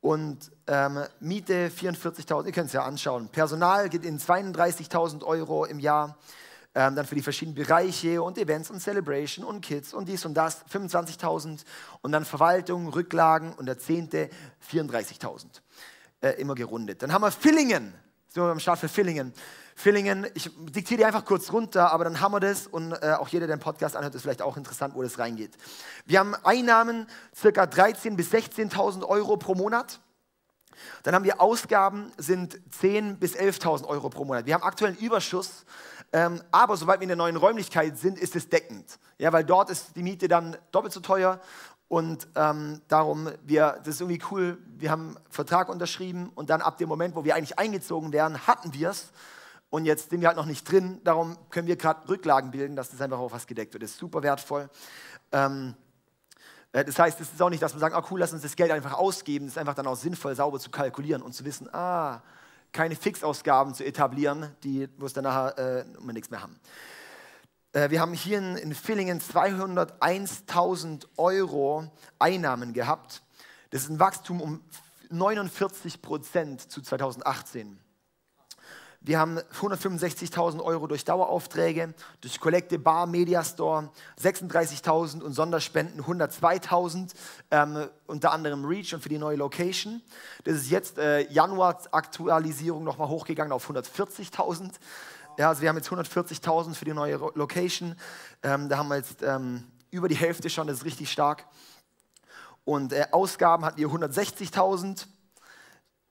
Und ähm, Miete 44.000, ihr könnt es ja anschauen. Personal geht in 32.000 Euro im Jahr ähm, dann für die verschiedenen Bereiche und Events und Celebration und Kids und dies und das 25.000 und dann Verwaltung, Rücklagen und der Zehnte 34.000. Äh, immer gerundet. Dann haben wir Fillingen. So am Start für Fillingen. Fillingen, ich diktiere die einfach kurz runter, aber dann haben wir das und äh, auch jeder, der den Podcast anhört, ist vielleicht auch interessant, wo das reingeht. Wir haben Einnahmen circa 13.000 bis 16.000 Euro pro Monat. Dann haben wir Ausgaben, sind 10.000 bis 11.000 Euro pro Monat. Wir haben aktuell einen Überschuss ähm, aber sobald wir in der neuen Räumlichkeit sind, ist es deckend. Ja, weil dort ist die Miete dann doppelt so teuer. Und ähm, darum, wir, das ist irgendwie cool, wir haben einen Vertrag unterschrieben und dann ab dem Moment, wo wir eigentlich eingezogen wären, hatten wir es. Und jetzt sind wir halt noch nicht drin. Darum können wir gerade Rücklagen bilden, dass das einfach auch was gedeckt wird. Das ist super wertvoll. Ähm, äh, das heißt, es ist auch nicht, dass wir sagen, ah cool, lass uns das Geld einfach ausgeben. Es ist einfach dann auch sinnvoll, sauber zu kalkulieren und zu wissen, ah, keine Fixausgaben zu etablieren, die, wo es dann nachher äh, nichts mehr haben. Äh, wir haben hier in, in Villingen 201.000 Euro Einnahmen gehabt. Das ist ein Wachstum um 49 Prozent zu 2018. Wir haben 165.000 Euro durch Daueraufträge, durch Kollekte Bar, Media Store, 36.000 und Sonderspenden 102.000, ähm, unter anderem Reach und für die neue Location. Das ist jetzt äh, Januar-Aktualisierung nochmal hochgegangen auf 140.000. Ja, also wir haben jetzt 140.000 für die neue Location. Ähm, da haben wir jetzt ähm, über die Hälfte schon, das ist richtig stark. Und äh, Ausgaben hatten wir 160.000.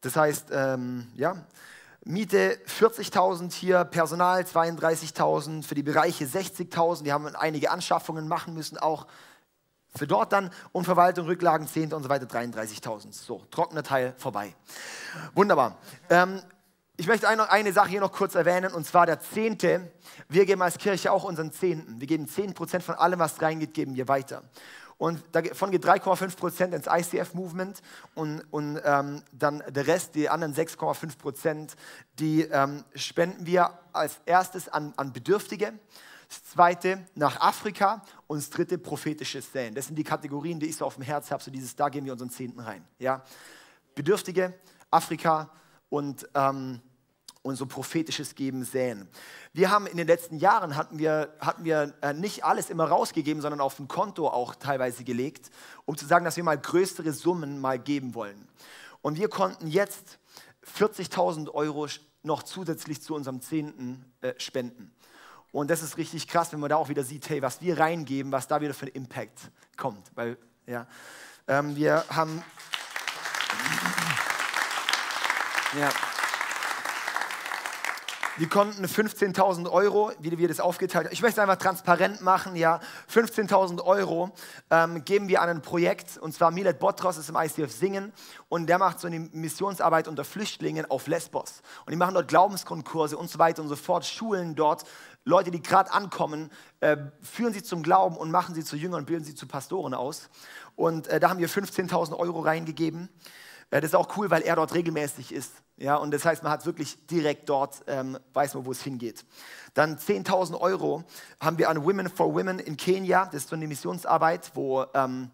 Das heißt, ähm, ja, Miete 40.000 hier, Personal 32.000, für die Bereiche 60.000. Wir haben einige Anschaffungen machen müssen, auch für dort dann und Verwaltung, Rücklagen, Zehnte und so weiter 33.000. So, trockener Teil vorbei. Wunderbar. Ähm, ich möchte eine, eine Sache hier noch kurz erwähnen und zwar der Zehnte. Wir geben als Kirche auch unseren Zehnten. Wir geben 10% von allem, was reingeht, geben wir weiter. Und davon geht 3,5 Prozent ins ICF-Movement und, und ähm, dann der Rest, die anderen 6,5 Prozent, die ähm, spenden wir als erstes an, an Bedürftige. Das zweite nach Afrika und das dritte prophetisches Säen. Das sind die Kategorien, die ich so auf dem Herz habe. So dieses, da gehen wir unseren Zehnten rein. Ja? Bedürftige, Afrika und, ähm, und so prophetisches Geben säen. Wir haben in den letzten Jahren hatten wir, hatten wir äh, nicht alles immer rausgegeben, sondern auf ein Konto auch teilweise gelegt, um zu sagen, dass wir mal größere Summen mal geben wollen. Und wir konnten jetzt 40.000 Euro noch zusätzlich zu unserem Zehnten äh, spenden. Und das ist richtig krass, wenn man da auch wieder sieht, hey, was wir reingeben, was da wieder für ein Impact kommt. Weil, ja, ähm, wir haben. Ja. Wir konnten 15.000 Euro, wie wir das aufgeteilt haben, ich möchte es einfach transparent machen, ja, 15.000 Euro ähm, geben wir an ein Projekt, und zwar Milet Botros ist im ICF Singen und der macht so eine Missionsarbeit unter Flüchtlingen auf Lesbos. Und die machen dort Glaubenskonkurse und so weiter und so fort, Schulen dort, Leute, die gerade ankommen, äh, führen sie zum Glauben und machen sie zu Jüngern, bilden sie zu Pastoren aus. Und äh, da haben wir 15.000 Euro reingegeben. Äh, das ist auch cool, weil er dort regelmäßig ist. Ja, und das heißt, man hat wirklich direkt dort, ähm, weiß man, wo es hingeht. Dann 10.000 Euro haben wir an Women for Women in Kenia. Das ist so eine Missionsarbeit, wo ähm,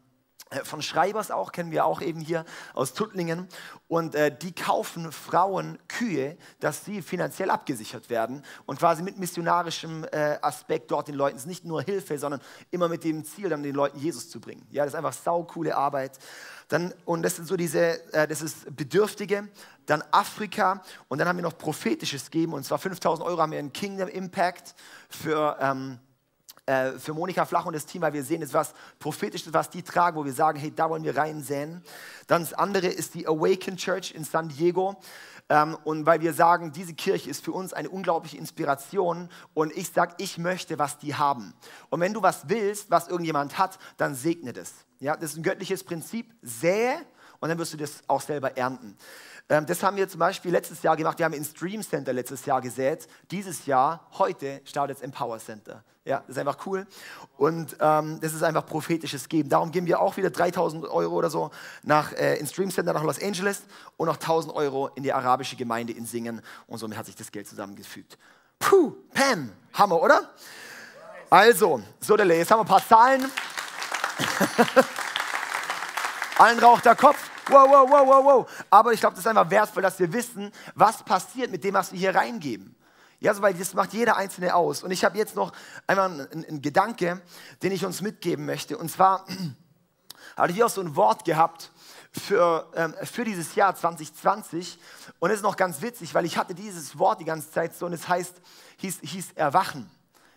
äh, von Schreibers auch, kennen wir auch eben hier aus Tuttlingen. Und äh, die kaufen Frauen Kühe, dass sie finanziell abgesichert werden und quasi mit missionarischem äh, Aspekt dort den Leuten, es ist nicht nur Hilfe, sondern immer mit dem Ziel, dann den Leuten Jesus zu bringen. Ja, das ist einfach saukoole Arbeit. Dann, und das sind so diese, äh, das ist Bedürftige, dann Afrika und dann haben wir noch prophetisches geben und zwar 5000 Euro haben wir in Kingdom Impact für, ähm, äh, für Monika Flach und das Team, weil wir sehen, es was prophetisches, was die tragen, wo wir sagen, hey, da wollen wir reinsäen. Dann das andere ist die Awaken Church in San Diego. Ähm, und weil wir sagen, diese Kirche ist für uns eine unglaubliche Inspiration und ich sage, ich möchte, was die haben. Und wenn du was willst, was irgendjemand hat, dann segne das. Ja, das ist ein göttliches Prinzip. Sähe und dann wirst du das auch selber ernten. Ähm, das haben wir zum Beispiel letztes Jahr gemacht. Wir haben in Stream Center letztes Jahr gesät. Dieses Jahr, heute, startet es im Power Center. Ja, das ist einfach cool. Und ähm, das ist einfach prophetisches Geben. Darum geben wir auch wieder 3000 Euro oder so nach, äh, in Stream Center nach Los Angeles und noch 1000 Euro in die arabische Gemeinde in Singen. Und somit hat sich das Geld zusammengefügt. Puh, Pam, Hammer, oder? Also, so der jetzt haben wir ein paar Zahlen. *laughs* Allen raucht der Kopf. Wow, wow, wow, wow, wow. Aber ich glaube, das ist einfach wertvoll, dass wir wissen, was passiert mit dem, was wir hier reingeben. Ja, so, weil das macht jeder Einzelne aus. Und ich habe jetzt noch einmal einen, einen, Gedanke, den ich uns mitgeben möchte. Und zwar *clears throat* hatte ich auch so ein Wort gehabt für, ähm, für dieses Jahr 2020. Und es ist noch ganz witzig, weil ich hatte dieses Wort die ganze Zeit so und es heißt, hieß, hieß Erwachen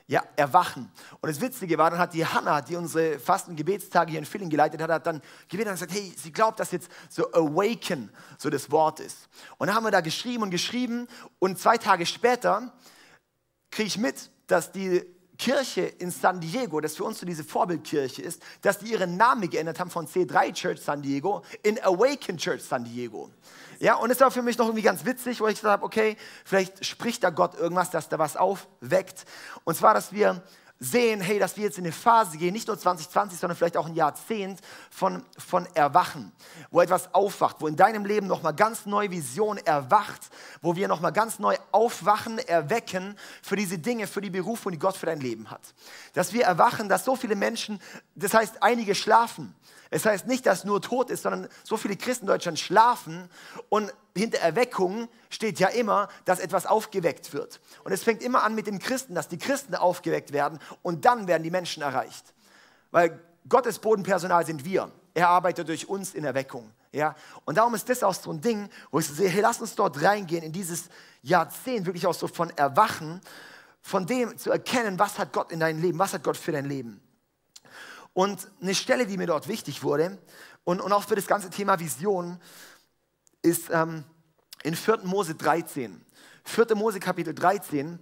ja, erwachen. Und das Witzige war, dann hat die Hannah, die unsere Fasten- und Gebetstage hier in Filling geleitet hat, hat dann gebetet und gesagt, hey, sie glaubt, dass jetzt so awaken so das Wort ist. Und dann haben wir da geschrieben und geschrieben und zwei Tage später kriege ich mit, dass die Kirche in San Diego, das für uns so diese Vorbildkirche ist, dass die ihren Namen geändert haben von C3 Church San Diego in Awaken Church San Diego. Ja, und es war für mich noch irgendwie ganz witzig, wo ich gesagt habe, okay, vielleicht spricht da Gott irgendwas, dass da was aufweckt. Und zwar, dass wir sehen, hey, dass wir jetzt in eine Phase gehen, nicht nur 2020, sondern vielleicht auch ein Jahrzehnt von, von Erwachen, wo etwas aufwacht, wo in deinem Leben nochmal ganz neue Vision erwacht, wo wir nochmal ganz neu aufwachen, erwecken für diese Dinge, für die Berufung, die Gott für dein Leben hat. Dass wir erwachen, dass so viele Menschen, das heißt, einige schlafen, es heißt nicht, dass nur Tod ist, sondern so viele Christen in Deutschland schlafen und hinter Erweckung steht ja immer, dass etwas aufgeweckt wird. Und es fängt immer an mit dem Christen, dass die Christen aufgeweckt werden und dann werden die Menschen erreicht. Weil Gottes Bodenpersonal sind wir. Er arbeitet durch uns in Erweckung. Ja? Und darum ist das auch so ein Ding, wo ich sehe, hey, lass uns dort reingehen in dieses Jahrzehnt, wirklich auch so von Erwachen, von dem zu erkennen, was hat Gott in deinem Leben, was hat Gott für dein Leben. Und eine Stelle, die mir dort wichtig wurde und, und auch für das ganze Thema Vision, ist ähm, in 4. Mose 13. 4. Mose Kapitel 13.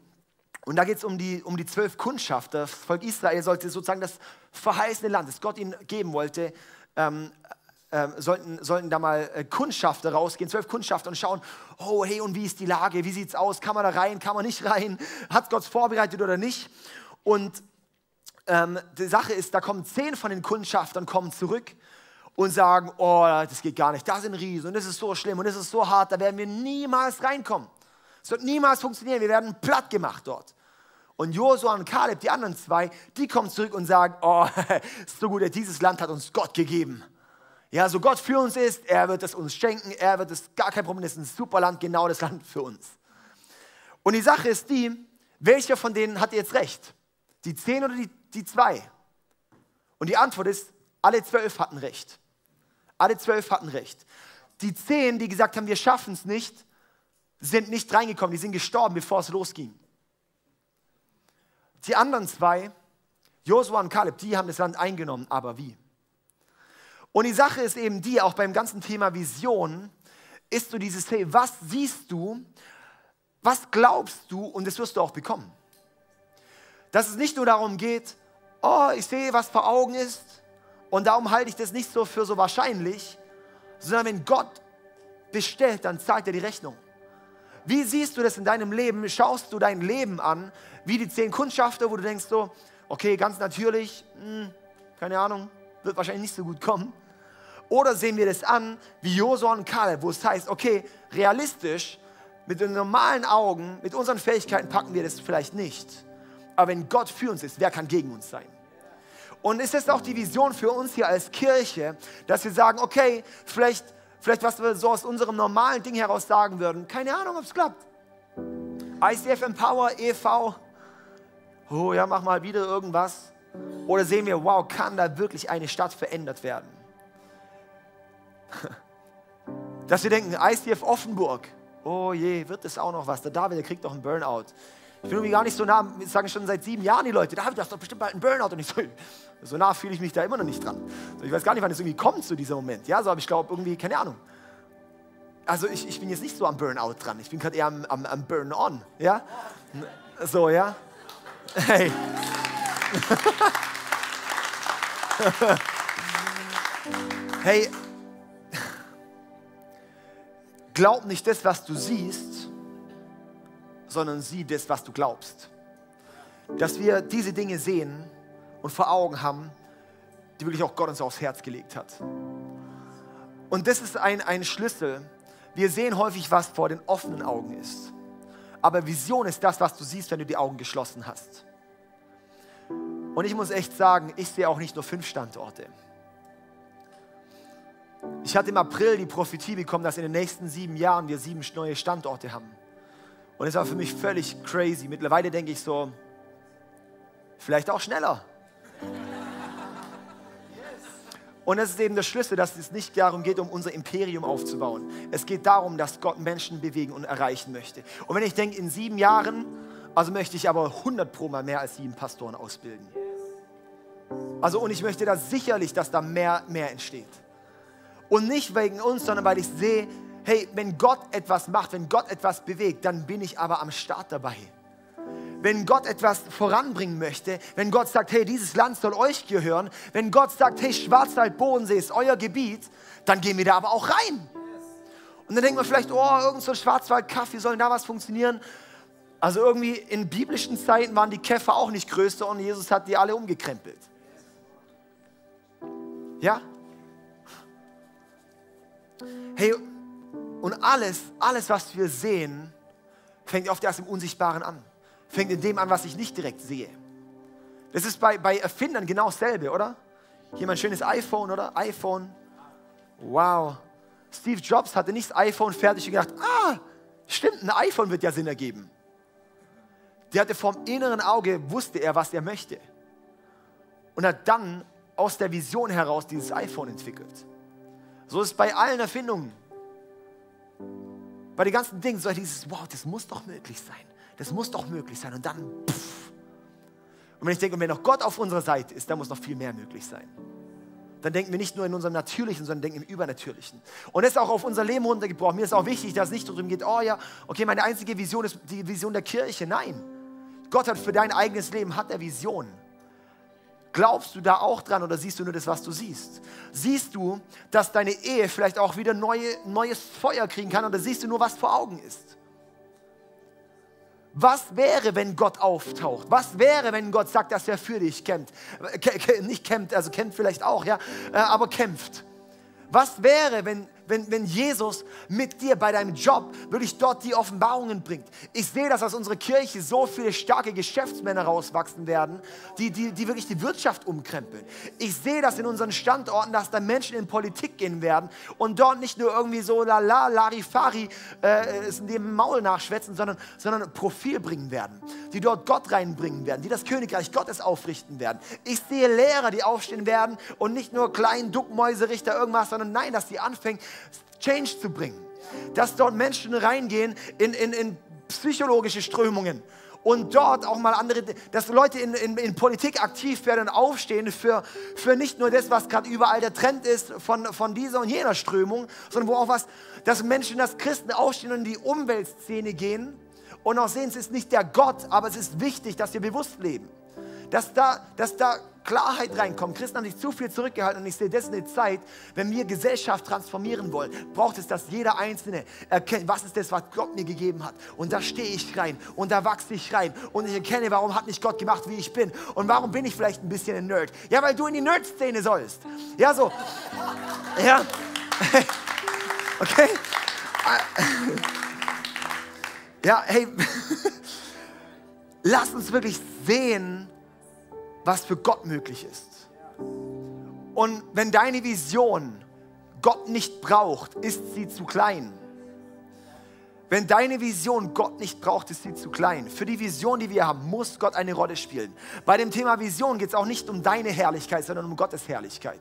Und da geht es um die, um die zwölf Kundschafter. Das Volk Israel sollte sozusagen das verheißene Land, das Gott ihnen geben wollte, ähm, äh, sollten, sollten da mal äh, Kundschafter rausgehen, zwölf Kundschafter und schauen, oh hey, und wie ist die Lage, wie sieht es aus, kann man da rein, kann man nicht rein, hat Gott vorbereitet oder nicht. Und ähm, die Sache ist, da kommen zehn von den Kundschaftern kommen zurück und sagen, oh, das geht gar nicht, da sind Riesen und das ist so schlimm und das ist so hart, da werden wir niemals reinkommen. Es wird niemals funktionieren, wir werden platt gemacht dort. Und Josua und Kaleb, die anderen zwei, die kommen zurück und sagen, oh, ist *laughs* so gut, dieses Land hat uns Gott gegeben. Ja, so Gott für uns ist, er wird es uns schenken, er wird es gar kein Problem, es ist ein super Land, genau das Land für uns. Und die Sache ist die, welcher von denen hat jetzt recht? Die zehn oder die, die zwei? Und die Antwort ist, alle zwölf hatten recht. Alle zwölf hatten recht. Die zehn, die gesagt haben, wir schaffen es nicht, sind nicht reingekommen, die sind gestorben, bevor es losging. Die anderen zwei, Josua und Kaleb, die haben das Land eingenommen, aber wie? Und die Sache ist eben die, auch beim ganzen Thema Vision, ist so dieses, hey, was siehst du, was glaubst du und das wirst du auch bekommen. Dass es nicht nur darum geht, oh, ich sehe, was vor Augen ist und darum halte ich das nicht so für so wahrscheinlich, sondern wenn Gott bestellt, dann zahlt er die Rechnung. Wie siehst du das in deinem Leben? Schaust du dein Leben an, wie die zehn Kundschafter, wo du denkst so, okay, ganz natürlich, hm, keine Ahnung, wird wahrscheinlich nicht so gut kommen. Oder sehen wir das an wie Josua und Kaleb, wo es heißt, okay, realistisch, mit den normalen Augen, mit unseren Fähigkeiten packen wir das vielleicht nicht. Aber wenn Gott für uns ist, wer kann gegen uns sein? Und ist es auch die Vision für uns hier als Kirche, dass wir sagen, okay, vielleicht, vielleicht was wir so aus unserem normalen Ding heraus sagen würden, keine Ahnung, ob es klappt. ICF Empower, EV, oh ja, mach mal wieder irgendwas. Oder sehen wir, wow, kann da wirklich eine Stadt verändert werden? *laughs* Dass wir denken, ICF Offenburg, oh je, wird das auch noch was? Der David, der kriegt doch einen Burnout. Ich bin irgendwie gar nicht so nah, sagen schon seit sieben Jahren die Leute, David, du hast doch bestimmt bald einen Burnout. Und ich so, *laughs* so nah fühle ich mich da immer noch nicht dran. Ich weiß gar nicht, wann es irgendwie kommt zu diesem Moment. Ja, so, aber ich glaube irgendwie, keine Ahnung. Also ich, ich bin jetzt nicht so am Burnout dran, ich bin gerade eher am, am, am Burn-on. Ja? So, ja? *laughs* Hey. *laughs* hey, glaub nicht das, was du siehst, sondern sieh das, was du glaubst. Dass wir diese Dinge sehen und vor Augen haben, die wirklich auch Gott uns aufs Herz gelegt hat. Und das ist ein, ein Schlüssel. Wir sehen häufig, was vor den offenen Augen ist. Aber Vision ist das, was du siehst, wenn du die Augen geschlossen hast. Und ich muss echt sagen, ich sehe auch nicht nur fünf Standorte. Ich hatte im April die Prophetie bekommen, dass in den nächsten sieben Jahren wir sieben neue Standorte haben. Und es war für mich völlig crazy. Mittlerweile denke ich so, vielleicht auch schneller. Und das ist eben der Schlüssel, dass es nicht darum geht, um unser Imperium aufzubauen. Es geht darum, dass Gott Menschen bewegen und erreichen möchte. Und wenn ich denke, in sieben Jahren, also möchte ich aber 100 pro mal mehr als sieben Pastoren ausbilden. Also und ich möchte da sicherlich, dass da mehr, mehr entsteht. Und nicht wegen uns, sondern weil ich sehe, hey, wenn Gott etwas macht, wenn Gott etwas bewegt, dann bin ich aber am Start dabei. Wenn Gott etwas voranbringen möchte, wenn Gott sagt, hey, dieses Land soll euch gehören, wenn Gott sagt, hey, Schwarzwald, Bodensee ist euer Gebiet, dann gehen wir da aber auch rein. Und dann denkt man vielleicht, oh, irgend so ein Schwarzwald-Kaffee, soll da was funktionieren? Also irgendwie in biblischen Zeiten waren die Käfer auch nicht größer und Jesus hat die alle umgekrempelt. Ja? Hey, und alles, alles, was wir sehen, fängt oft erst im Unsichtbaren an. Fängt in dem an, was ich nicht direkt sehe. Das ist bei, bei Erfindern genau dasselbe, oder? Hier mein schönes iPhone, oder? iPhone. Wow. Steve Jobs hatte nicht das iPhone fertig und gedacht, ah, stimmt, ein iPhone wird ja Sinn ergeben. Der hatte vom inneren Auge, wusste er, was er möchte. Und hat dann aus der Vision heraus dieses iPhone entwickelt. So ist es bei allen Erfindungen. Bei den ganzen Dingen so dieses, wow, das muss doch möglich sein. Das muss doch möglich sein. Und dann, pff. Und wenn ich denke, wenn noch Gott auf unserer Seite ist, dann muss noch viel mehr möglich sein. Dann denken wir nicht nur in unserem Natürlichen, sondern denken im Übernatürlichen. Und das ist auch auf unser Leben runtergebrochen. Mir ist auch wichtig, dass es nicht darum geht, oh ja, okay, meine einzige Vision ist die Vision der Kirche. Nein. Gott hat für dein eigenes Leben, hat er Visionen. Glaubst du da auch dran oder siehst du nur das, was du siehst? Siehst du, dass deine Ehe vielleicht auch wieder neue, neues Feuer kriegen kann oder siehst du nur, was vor Augen ist? Was wäre, wenn Gott auftaucht? Was wäre, wenn Gott sagt, dass er für dich kämpft? Nicht kämpft, also kämpft vielleicht auch, ja, äh, aber kämpft. Was wäre, wenn wenn, wenn Jesus mit dir bei deinem Job wirklich dort die Offenbarungen bringt. Ich sehe, dass aus unserer Kirche so viele starke Geschäftsmänner rauswachsen werden, die, die, die wirklich die Wirtschaft umkrempeln. Ich sehe das in unseren Standorten, dass da Menschen in Politik gehen werden und dort nicht nur irgendwie so la la, larifari äh, es in dem Maul nachschwätzen, sondern, sondern Profil bringen werden, die dort Gott reinbringen werden, die das Königreich Gottes aufrichten werden. Ich sehe Lehrer, die aufstehen werden und nicht nur kleinen Duckmäuserichter irgendwas, sondern nein, dass die anfangen, Change zu bringen. Dass dort Menschen reingehen in, in, in psychologische Strömungen und dort auch mal andere, dass Leute in, in, in Politik aktiv werden und aufstehen für, für nicht nur das, was gerade überall der Trend ist von, von dieser und jener Strömung, sondern wo auch was, dass Menschen, dass Christen aufstehen und in die Umweltszene gehen und auch sehen, es ist nicht der Gott, aber es ist wichtig, dass wir bewusst leben. Dass da, dass da Klarheit reinkommt. Christen haben sich zu viel zurückgehalten und ich sehe, das ist eine Zeit, wenn wir Gesellschaft transformieren wollen, braucht es, dass jeder Einzelne erkennt, was ist das, was Gott mir gegeben hat. Und da stehe ich rein und da wachse ich rein und ich erkenne, warum hat nicht Gott gemacht, wie ich bin und warum bin ich vielleicht ein bisschen ein Nerd. Ja, weil du in die Nerd-Szene sollst. Ja, so. Ja. *laughs* Okay. Ja, hey, *laughs* lass uns wirklich sehen, was für Gott möglich ist. Und wenn deine Vision Gott nicht braucht, ist sie zu klein. Wenn deine Vision Gott nicht braucht, ist sie zu klein. Für die Vision, die wir haben, muss Gott eine Rolle spielen. Bei dem Thema Vision geht es auch nicht um deine Herrlichkeit, sondern um Gottes Herrlichkeit.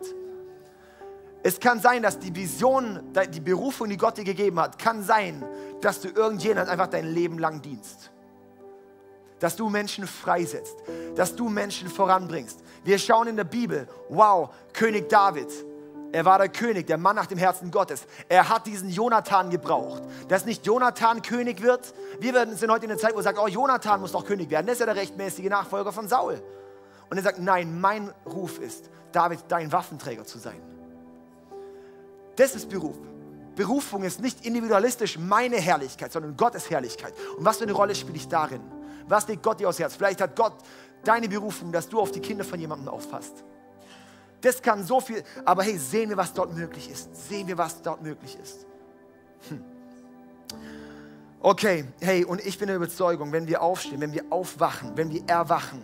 Es kann sein, dass die Vision, die Berufung, die Gott dir gegeben hat, kann sein, dass du irgendjemand einfach dein Leben lang dienst dass du Menschen freisetzt, dass du Menschen voranbringst. Wir schauen in der Bibel, wow, König David, er war der König, der Mann nach dem Herzen Gottes. Er hat diesen Jonathan gebraucht. Dass nicht Jonathan König wird. Wir sind heute in der Zeit, wo er sagt, oh, Jonathan muss doch König werden. Das ist ja der rechtmäßige Nachfolger von Saul. Und er sagt, nein, mein Ruf ist, David, dein Waffenträger zu sein. Das ist Beruf. Berufung ist nicht individualistisch meine Herrlichkeit, sondern Gottes Herrlichkeit. Und was für eine Rolle spiele ich darin? Was legt Gott dir aufs Herz? Vielleicht hat Gott deine Berufung, dass du auf die Kinder von jemandem aufpasst. Das kann so viel, aber hey, sehen wir, was dort möglich ist. Sehen wir, was dort möglich ist. Hm. Okay, hey, und ich bin der Überzeugung, wenn wir aufstehen, wenn wir aufwachen, wenn wir erwachen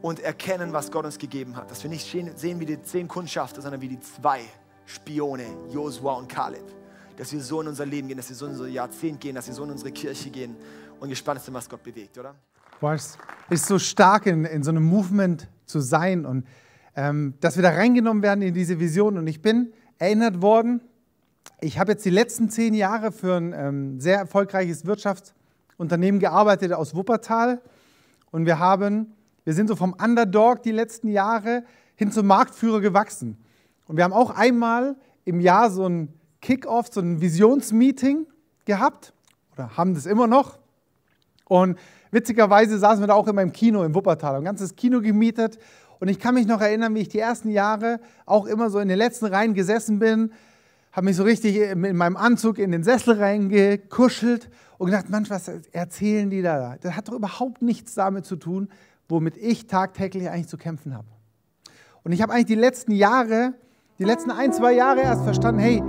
und erkennen, was Gott uns gegeben hat, dass wir nicht sehen wie die zehn Kundschafter, sondern wie die zwei Spione, Josua und Kaleb. Dass wir so in unser Leben gehen, dass wir so in unser Jahrzehnt gehen, dass wir so in unsere Kirche gehen und gespannt sind, was Gott bewegt, oder? Boah, es ist so stark, in, in so einem Movement zu sein und ähm, dass wir da reingenommen werden in diese Vision. Und ich bin erinnert worden, ich habe jetzt die letzten zehn Jahre für ein ähm, sehr erfolgreiches Wirtschaftsunternehmen gearbeitet aus Wuppertal. Und wir haben, wir sind so vom Underdog die letzten Jahre hin zum Marktführer gewachsen. Und wir haben auch einmal im Jahr so ein Kick-off, so ein Visionsmeeting gehabt oder haben das immer noch. Und witzigerweise saßen wir da auch immer im Kino in Wuppertal, ein ganzes Kino gemietet. Und ich kann mich noch erinnern, wie ich die ersten Jahre auch immer so in den letzten Reihen gesessen bin, habe mich so richtig in meinem Anzug in den Sessel reingekuschelt und gedacht, Mensch, was erzählen die da? Das hat doch überhaupt nichts damit zu tun, womit ich tagtäglich eigentlich zu kämpfen habe. Und ich habe eigentlich die letzten Jahre, die letzten ein, zwei Jahre erst verstanden, hey,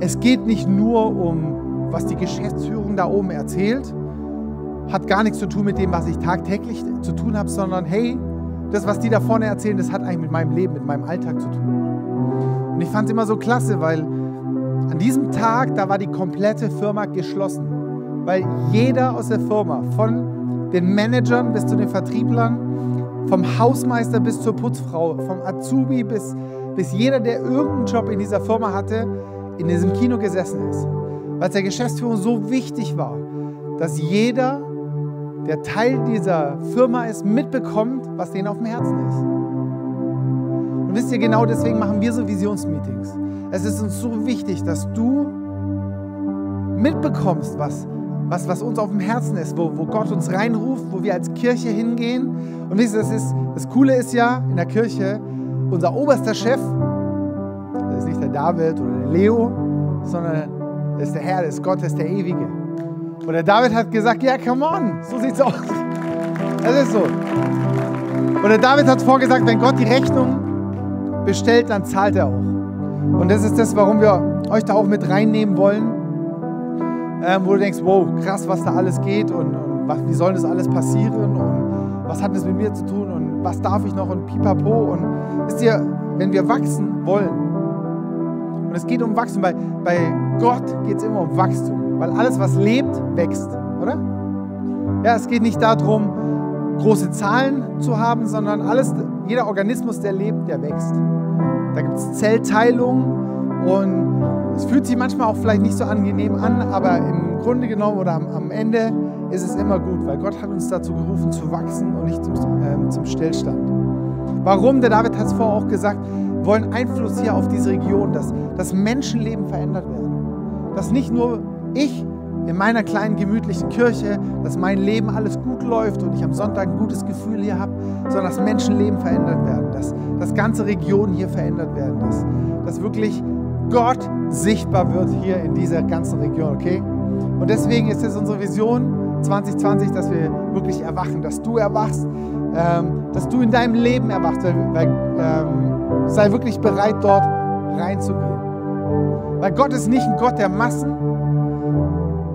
es geht nicht nur um, was die Geschäftsführung da oben erzählt, hat gar nichts zu tun mit dem, was ich tagtäglich zu tun habe, sondern hey, das, was die da vorne erzählen, das hat eigentlich mit meinem Leben, mit meinem Alltag zu tun. Und ich fand es immer so klasse, weil an diesem Tag, da war die komplette Firma geschlossen. Weil jeder aus der Firma, von den Managern bis zu den Vertrieblern, vom Hausmeister bis zur Putzfrau, vom Azubi bis, bis jeder, der irgendeinen Job in dieser Firma hatte, in diesem Kino gesessen ist. Weil es der Geschäftsführung so wichtig war, dass jeder der Teil dieser Firma ist, mitbekommt, was denen auf dem Herzen ist. Und wisst ihr, genau deswegen machen wir so Visionsmeetings. Es ist uns so wichtig, dass du mitbekommst, was, was, was uns auf dem Herzen ist, wo, wo Gott uns reinruft, wo wir als Kirche hingehen. Und wisst ihr, das, ist, das Coole ist ja in der Kirche, unser oberster Chef, das ist nicht der David oder der Leo, sondern das ist der Herr, das ist Gott, das ist der Ewige. Und der David hat gesagt, ja, come on, so sieht's aus. Das ist so. Und der David hat vorgesagt, wenn Gott die Rechnung bestellt, dann zahlt er auch. Und das ist das, warum wir euch da auch mit reinnehmen wollen, ähm, wo du denkst, wow, krass, was da alles geht und, und was, wie soll das alles passieren und was hat das mit mir zu tun und was darf ich noch und pipapo. Und wisst ihr, wenn wir wachsen wollen, und es geht um Wachstum, weil bei Gott geht es immer um Wachstum, weil alles, was lebt, wächst, oder? Ja, es geht nicht darum, große Zahlen zu haben, sondern alles, jeder Organismus, der lebt, der wächst. Da gibt es Zellteilung und es fühlt sich manchmal auch vielleicht nicht so angenehm an, aber im Grunde genommen oder am, am Ende ist es immer gut, weil Gott hat uns dazu gerufen zu wachsen und nicht zum, äh, zum Stillstand. Warum? Der David hat es vorher auch gesagt, wir wollen Einfluss hier auf diese Region, dass, dass Menschenleben verändert werden. Dass nicht nur ich in meiner kleinen gemütlichen Kirche, dass mein Leben alles gut läuft und ich am Sonntag ein gutes Gefühl hier habe, sondern dass Menschenleben verändert werden, dass, dass ganze Regionen hier verändert werden, dass, dass wirklich Gott sichtbar wird hier in dieser ganzen Region, okay? Und deswegen ist es unsere Vision 2020, dass wir wirklich erwachen, dass du erwachst, ähm, dass du in deinem Leben erwachst, weil, ähm, sei wirklich bereit, dort reinzugehen. Weil Gott ist nicht ein Gott der Massen,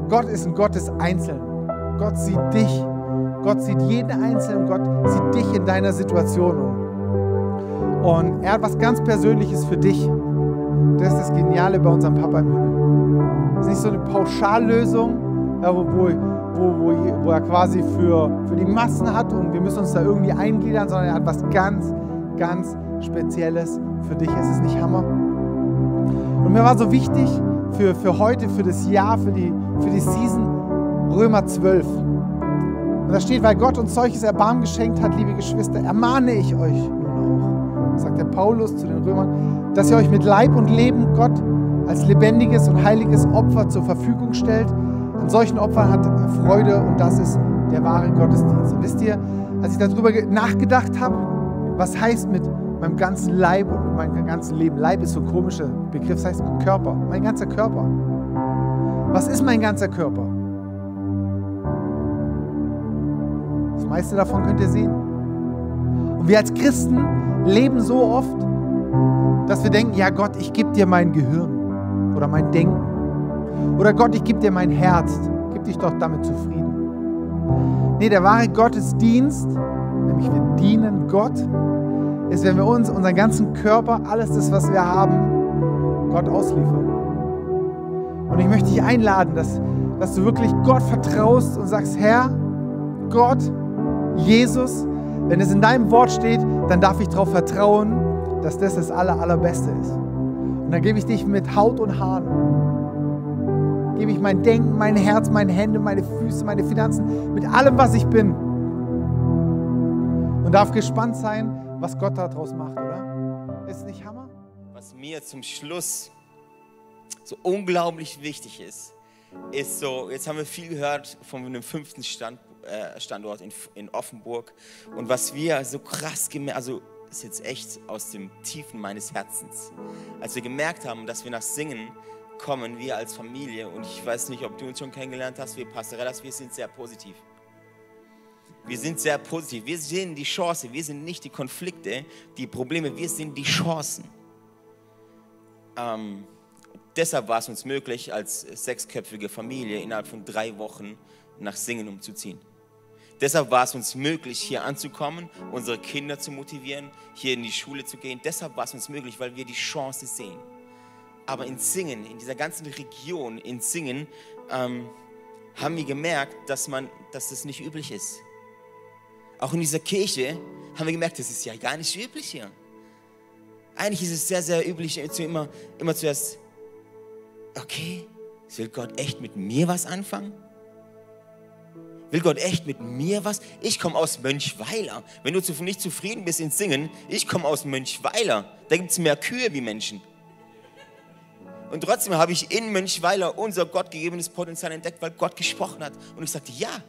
Gott ist ein Gott des Einzelnen. Gott sieht dich. Gott sieht jeden Einzelnen. Gott sieht dich in deiner Situation. Und er hat was ganz Persönliches für dich. Das ist das Geniale bei unserem Papa im Himmel. Es ist nicht so eine Pauschallösung, wo, wo, wo, wo, er quasi für, für die Massen hat und wir müssen uns da irgendwie eingliedern, sondern er hat was ganz, ganz Spezielles für dich. Es ist nicht Hammer. Und mir war so wichtig, für, für heute, für das Jahr, für die, für die Season Römer 12. Und da steht, weil Gott uns solches Erbarmen geschenkt hat, liebe Geschwister, ermahne ich euch nun auch, sagt der Paulus zu den Römern, dass ihr euch mit Leib und Leben Gott als lebendiges und heiliges Opfer zur Verfügung stellt. An solchen Opfern hat er Freude und das ist der wahre Gottesdienst. Und wisst ihr, als ich darüber nachgedacht habe, was heißt mit meinem ganzen Leib und meinem ganzen Leben. Leib ist so ein komischer Begriff, das heißt Körper, mein ganzer Körper. Was ist mein ganzer Körper? Das meiste davon könnt ihr sehen. Und wir als Christen leben so oft, dass wir denken, ja Gott, ich gebe dir mein Gehirn oder mein Denken. Oder Gott, ich gebe dir mein Herz. Gib dich doch damit zufrieden. Nee, der wahre Gottesdienst, nämlich wir dienen Gott, ist, wenn wir uns, unseren ganzen Körper, alles das, was wir haben, Gott ausliefern. Und ich möchte dich einladen, dass, dass du wirklich Gott vertraust und sagst, Herr, Gott, Jesus, wenn es in deinem Wort steht, dann darf ich darauf vertrauen, dass das das Aller, Allerbeste ist. Und dann gebe ich dich mit Haut und Haaren. Gebe ich mein Denken, mein Herz, meine Hände, meine Füße, meine Finanzen, mit allem, was ich bin. Und darf gespannt sein, was Gott daraus macht, oder? Ist nicht Hammer? Was mir zum Schluss so unglaublich wichtig ist, ist so, jetzt haben wir viel gehört von einem fünften Stand, äh, Standort in, in Offenburg und was wir so krass gemerkt, also ist jetzt echt aus dem Tiefen meines Herzens, als wir gemerkt haben, dass wir nach Singen kommen, wir als Familie und ich weiß nicht, ob du uns schon kennengelernt hast, wir Pastorellas, wir sind sehr positiv. Wir sind sehr positiv. Wir sehen die Chance. Wir sind nicht die Konflikte, die Probleme. Wir sind die Chancen. Ähm, deshalb war es uns möglich, als sechsköpfige Familie innerhalb von drei Wochen nach Singen umzuziehen. Deshalb war es uns möglich, hier anzukommen, unsere Kinder zu motivieren, hier in die Schule zu gehen. Deshalb war es uns möglich, weil wir die Chance sehen. Aber in Singen, in dieser ganzen Region, in Singen, ähm, haben wir gemerkt, dass, man, dass das nicht üblich ist. Auch in dieser Kirche haben wir gemerkt, das ist ja gar nicht üblich hier. Eigentlich ist es sehr, sehr üblich, immer, immer zuerst, okay, will Gott echt mit mir was anfangen? Will Gott echt mit mir was? Ich komme aus Mönchweiler. Wenn du nicht zufrieden bist in Singen, ich komme aus Mönchweiler. Da gibt es mehr Kühe wie Menschen. Und trotzdem habe ich in Mönchweiler unser gottgegebenes Potenzial entdeckt, weil Gott gesprochen hat. Und ich sagte, ja,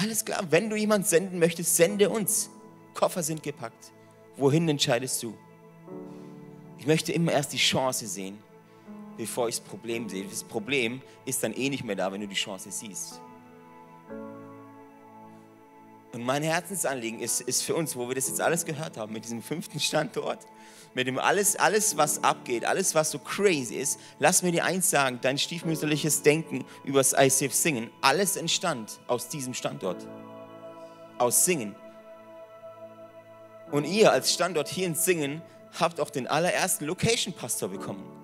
alles klar, wenn du jemand senden möchtest, sende uns. Koffer sind gepackt. Wohin entscheidest du? Ich möchte immer erst die Chance sehen, bevor ich das Problem sehe. Das Problem ist dann eh nicht mehr da, wenn du die Chance siehst. Und mein Herzensanliegen ist, ist für uns, wo wir das jetzt alles gehört haben, mit diesem fünften Standort, mit dem alles, alles, was abgeht, alles, was so crazy ist, lass mir dir eins sagen, dein stiefmütterliches Denken über das ICF Singen, alles entstand aus diesem Standort. Aus Singen. Und ihr als Standort hier in Singen habt auch den allerersten Location-Pastor bekommen.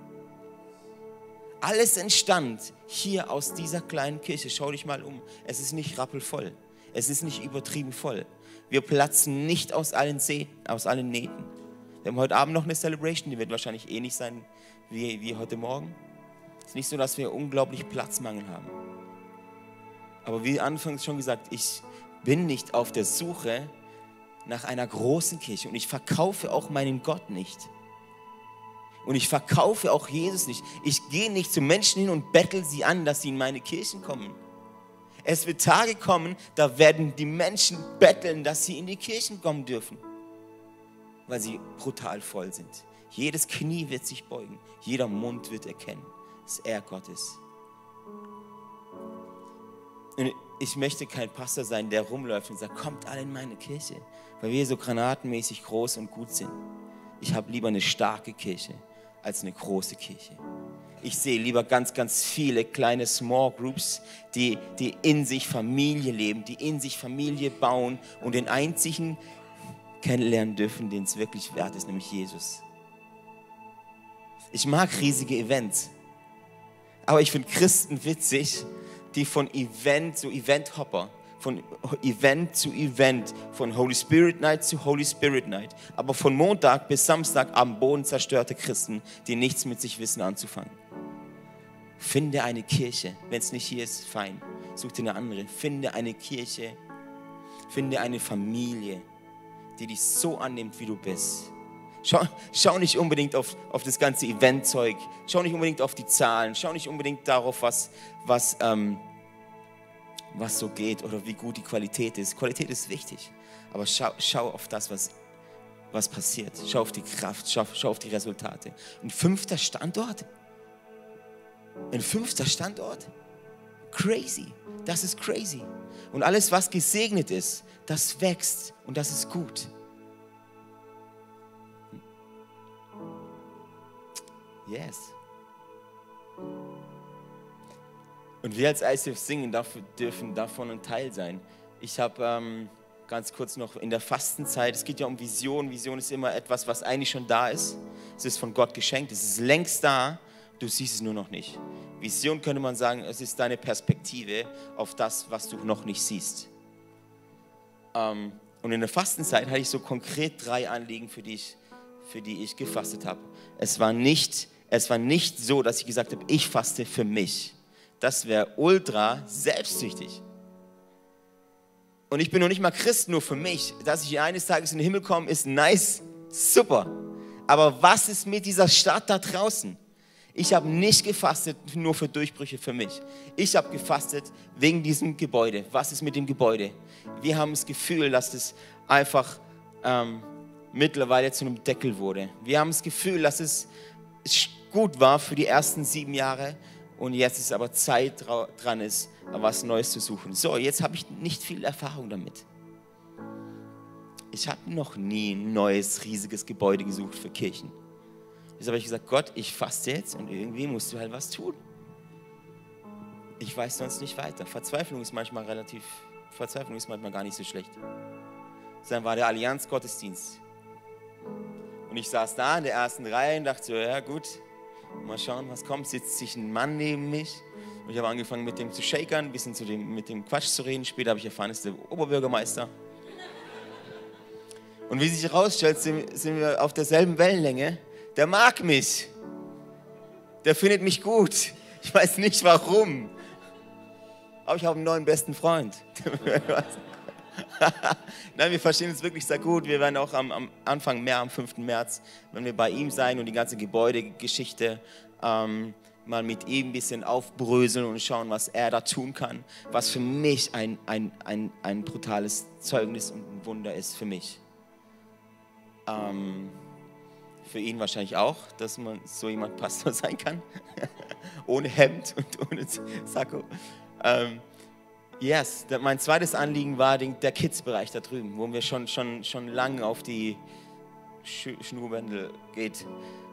Alles entstand hier aus dieser kleinen Kirche. Schau dich mal um. Es ist nicht rappelvoll. Es ist nicht übertrieben voll. Wir platzen nicht aus allen, See, aus allen Nähten. Wir haben heute Abend noch eine Celebration, die wird wahrscheinlich ähnlich sein wie, wie heute Morgen. Es ist nicht so, dass wir unglaublich Platzmangel haben. Aber wie anfangs schon gesagt, ich bin nicht auf der Suche nach einer großen Kirche und ich verkaufe auch meinen Gott nicht. Und ich verkaufe auch Jesus nicht. Ich gehe nicht zu Menschen hin und bettel sie an, dass sie in meine Kirchen kommen. Es wird Tage kommen, da werden die Menschen betteln, dass sie in die Kirchen kommen dürfen, weil sie brutal voll sind. Jedes Knie wird sich beugen, jeder Mund wird erkennen, dass er Gott ist. Und ich möchte kein Pastor sein, der rumläuft und sagt, kommt alle in meine Kirche, weil wir so granatenmäßig groß und gut sind. Ich habe lieber eine starke Kirche als eine große Kirche. Ich sehe lieber ganz, ganz viele kleine Small Groups, die, die in sich Familie leben, die in sich Familie bauen und den einzigen kennenlernen dürfen, den es wirklich wert ist, nämlich Jesus. Ich mag riesige Events, aber ich finde Christen witzig, die von Event zu Event-Hopper, von Event zu Event, von Holy Spirit Night zu Holy Spirit Night, aber von Montag bis Samstag am Boden zerstörte Christen, die nichts mit sich wissen anzufangen. Finde eine Kirche, wenn es nicht hier ist, fein. Such dir eine andere. Finde eine Kirche, finde eine Familie, die dich so annimmt, wie du bist. Schau, schau nicht unbedingt auf, auf das ganze Eventzeug, schau nicht unbedingt auf die Zahlen, schau nicht unbedingt darauf, was, was, ähm, was so geht oder wie gut die Qualität ist. Qualität ist wichtig, aber schau, schau auf das, was, was passiert. Schau auf die Kraft, schau, schau auf die Resultate. Ein fünfter Standort? Ein fünfter Standort? Crazy. Das ist crazy. Und alles, was gesegnet ist, das wächst und das ist gut. Yes. Und wir als ICF Singen dürfen davon ein Teil sein. Ich habe ähm, ganz kurz noch in der Fastenzeit, es geht ja um Vision. Vision ist immer etwas, was eigentlich schon da ist. Es ist von Gott geschenkt, es ist längst da, du siehst es nur noch nicht. Vision könnte man sagen, es ist deine Perspektive auf das, was du noch nicht siehst. Ähm, und in der Fastenzeit hatte ich so konkret drei Anliegen, für die ich, für die ich gefastet habe. Es war nicht es war nicht so, dass ich gesagt habe, ich faste für mich. Das wäre ultra selbstsüchtig. Und ich bin noch nicht mal Christ nur für mich. Dass ich eines Tages in den Himmel komme, ist nice, super. Aber was ist mit dieser Stadt da draußen? Ich habe nicht gefastet nur für Durchbrüche für mich. Ich habe gefastet wegen diesem Gebäude. Was ist mit dem Gebäude? Wir haben das Gefühl, dass es einfach ähm, mittlerweile zu einem Deckel wurde. Wir haben das Gefühl, dass es gut war für die ersten sieben Jahre und jetzt ist aber Zeit dran ist, was Neues zu suchen. So, jetzt habe ich nicht viel Erfahrung damit. Ich habe noch nie ein neues, riesiges Gebäude gesucht für Kirchen. Jetzt habe ich gesagt, Gott, ich faste jetzt und irgendwie musst du halt was tun. Ich weiß sonst nicht weiter. Verzweiflung ist manchmal relativ, Verzweiflung ist manchmal gar nicht so schlecht. Dann war der Allianz Gottesdienst. Und ich saß da in der ersten Reihe und dachte so, ja gut, Mal schauen, was kommt. Sitzt sich ein Mann neben mich. Und ich habe angefangen mit dem zu shakern, ein bisschen zu dem, mit dem Quatsch zu reden. Später habe ich erfahren, es ist der Oberbürgermeister. Und wie sich herausstellt, sind, sind wir auf derselben Wellenlänge. Der mag mich. Der findet mich gut. Ich weiß nicht warum. Aber ich habe einen neuen besten Freund. *laughs* *laughs* Nein, wir verstehen uns wirklich sehr gut. Wir werden auch am, am, Anfang mehr, am 5. März, wenn wir bei ihm sein und die ganze Gebäudegeschichte ähm, mal mit ihm ein bisschen aufbröseln und schauen, was er da tun kann. Was für mich ein, ein, ein, ein brutales Zeugnis und ein Wunder ist für mich. Ähm, für ihn wahrscheinlich auch, dass man so jemand Pastor *laughs* sein kann. *laughs* ohne Hemd und ohne Sakko. Ähm, Yes, mein zweites Anliegen war der Kids-Bereich da drüben, wo wir schon, schon, schon lange auf die Sch Schnurrbändel geht.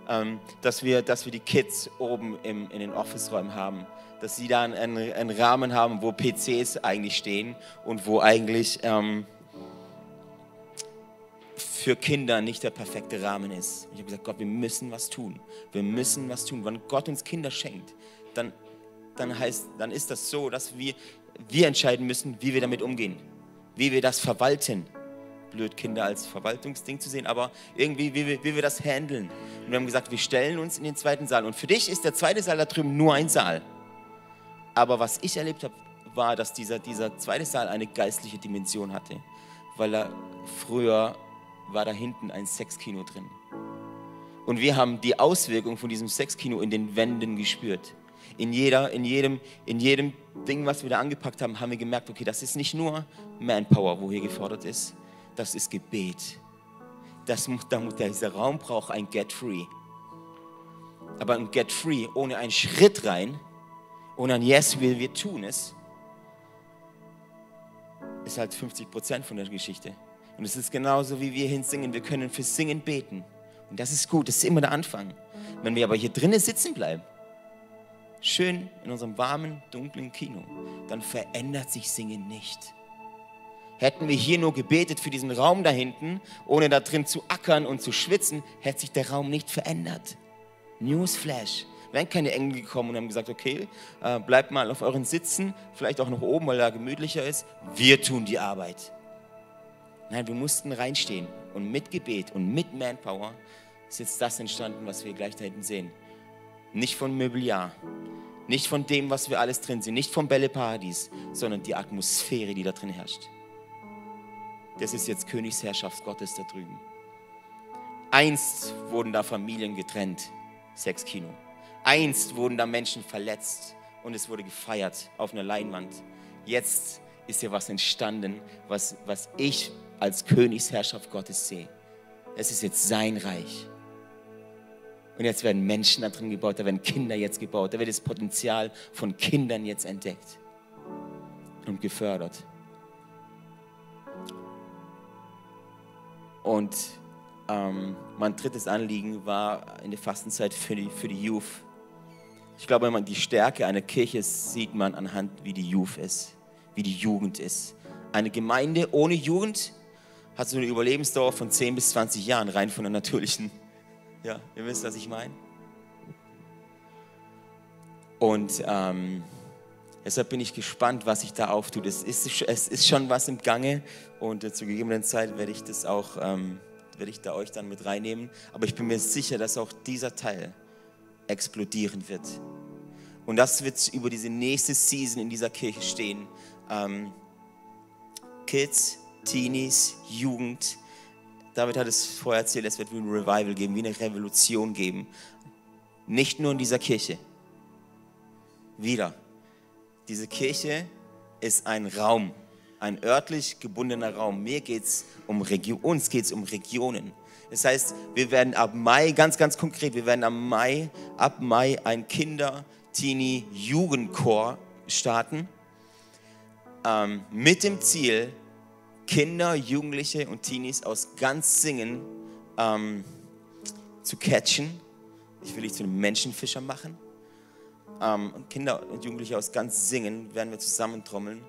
Ähm, dass, wir, dass wir die Kids oben im, in den Office-Räumen haben. Dass sie da einen, einen Rahmen haben, wo PCs eigentlich stehen und wo eigentlich ähm, für Kinder nicht der perfekte Rahmen ist. Ich habe gesagt, Gott, wir müssen was tun. Wir müssen was tun. Wenn Gott uns Kinder schenkt, dann, dann, heißt, dann ist das so, dass wir, wir entscheiden müssen, wie wir damit umgehen, wie wir das verwalten. Blöd, Kinder als Verwaltungsding zu sehen, aber irgendwie, wie wir, wie wir das handeln. Und wir haben gesagt, wir stellen uns in den zweiten Saal. Und für dich ist der zweite Saal da drüben nur ein Saal. Aber was ich erlebt habe, war, dass dieser, dieser zweite Saal eine geistliche Dimension hatte. Weil er früher war da hinten ein Sexkino drin. Und wir haben die Auswirkung von diesem Sexkino in den Wänden gespürt. In, jeder, in, jedem, in jedem Ding, was wir da angepackt haben, haben wir gemerkt, okay, das ist nicht nur Manpower, wo hier gefordert ist, das ist Gebet. Das, dieser Raum braucht ein Get Free. Aber ein Get Free ohne einen Schritt rein, ohne ein Yes, wir, wir tun es, ist halt 50 Prozent von der Geschichte. Und es ist genauso, wie wir hinsingen. Wir können für Singen beten. Und das ist gut, das ist immer der Anfang. Wenn wir aber hier drinnen sitzen bleiben, schön in unserem warmen, dunklen Kino, dann verändert sich Singen nicht. Hätten wir hier nur gebetet für diesen Raum da hinten, ohne da drin zu ackern und zu schwitzen, hätte sich der Raum nicht verändert. Newsflash. Wären keine Engel gekommen und haben gesagt, okay, äh, bleibt mal auf euren Sitzen, vielleicht auch noch oben, weil da gemütlicher ist. Wir tun die Arbeit. Nein, wir mussten reinstehen und mit Gebet und mit Manpower ist jetzt das entstanden, was wir gleich da hinten sehen. Nicht von Möbliar, nicht von dem, was wir alles drin sind, nicht vom Bälleparadies, sondern die Atmosphäre, die da drin herrscht. Das ist jetzt Königsherrschaft Gottes da drüben. Einst wurden da Familien getrennt, Sexkino. Einst wurden da Menschen verletzt und es wurde gefeiert auf einer Leinwand. Jetzt ist hier was entstanden, was, was ich als Königsherrschaft Gottes sehe. Es ist jetzt sein Reich. Und jetzt werden Menschen da drin gebaut, da werden Kinder jetzt gebaut, da wird das Potenzial von Kindern jetzt entdeckt und gefördert. Und ähm, mein drittes Anliegen war in der Fastenzeit für die, für die Youth. Ich glaube, wenn man die Stärke einer Kirche sieht man anhand, wie die Youth ist, wie die Jugend ist. Eine Gemeinde ohne Jugend hat so eine Überlebensdauer von 10 bis 20 Jahren, rein von der natürlichen. Ja, ihr wisst, was ich meine. Und ähm, deshalb bin ich gespannt, was sich da auftut. Es ist, es ist schon was im Gange und äh, zu gegebenen Zeit werde ich das auch, ähm, werde ich da euch dann mit reinnehmen. Aber ich bin mir sicher, dass auch dieser Teil explodieren wird. Und das wird über diese nächste Season in dieser Kirche stehen. Ähm, Kids, Teenies, Jugend. David hat es vorher erzählt, es wird wie ein Revival geben, wie eine Revolution geben. Nicht nur in dieser Kirche. Wieder. Diese Kirche ist ein Raum, ein örtlich gebundener Raum. Mir geht's um Region, uns geht es um Regionen. Das heißt, wir werden ab Mai, ganz, ganz konkret, wir werden am Mai, ab Mai ein Kinder-, Teenie-, Jugendchor starten. Ähm, mit dem Ziel, Kinder, Jugendliche und Teenies aus ganz Singen ähm, zu catchen. Ich will dich zu einem Menschenfischer machen. Ähm, und Kinder und Jugendliche aus ganz Singen werden wir zusammentrommeln.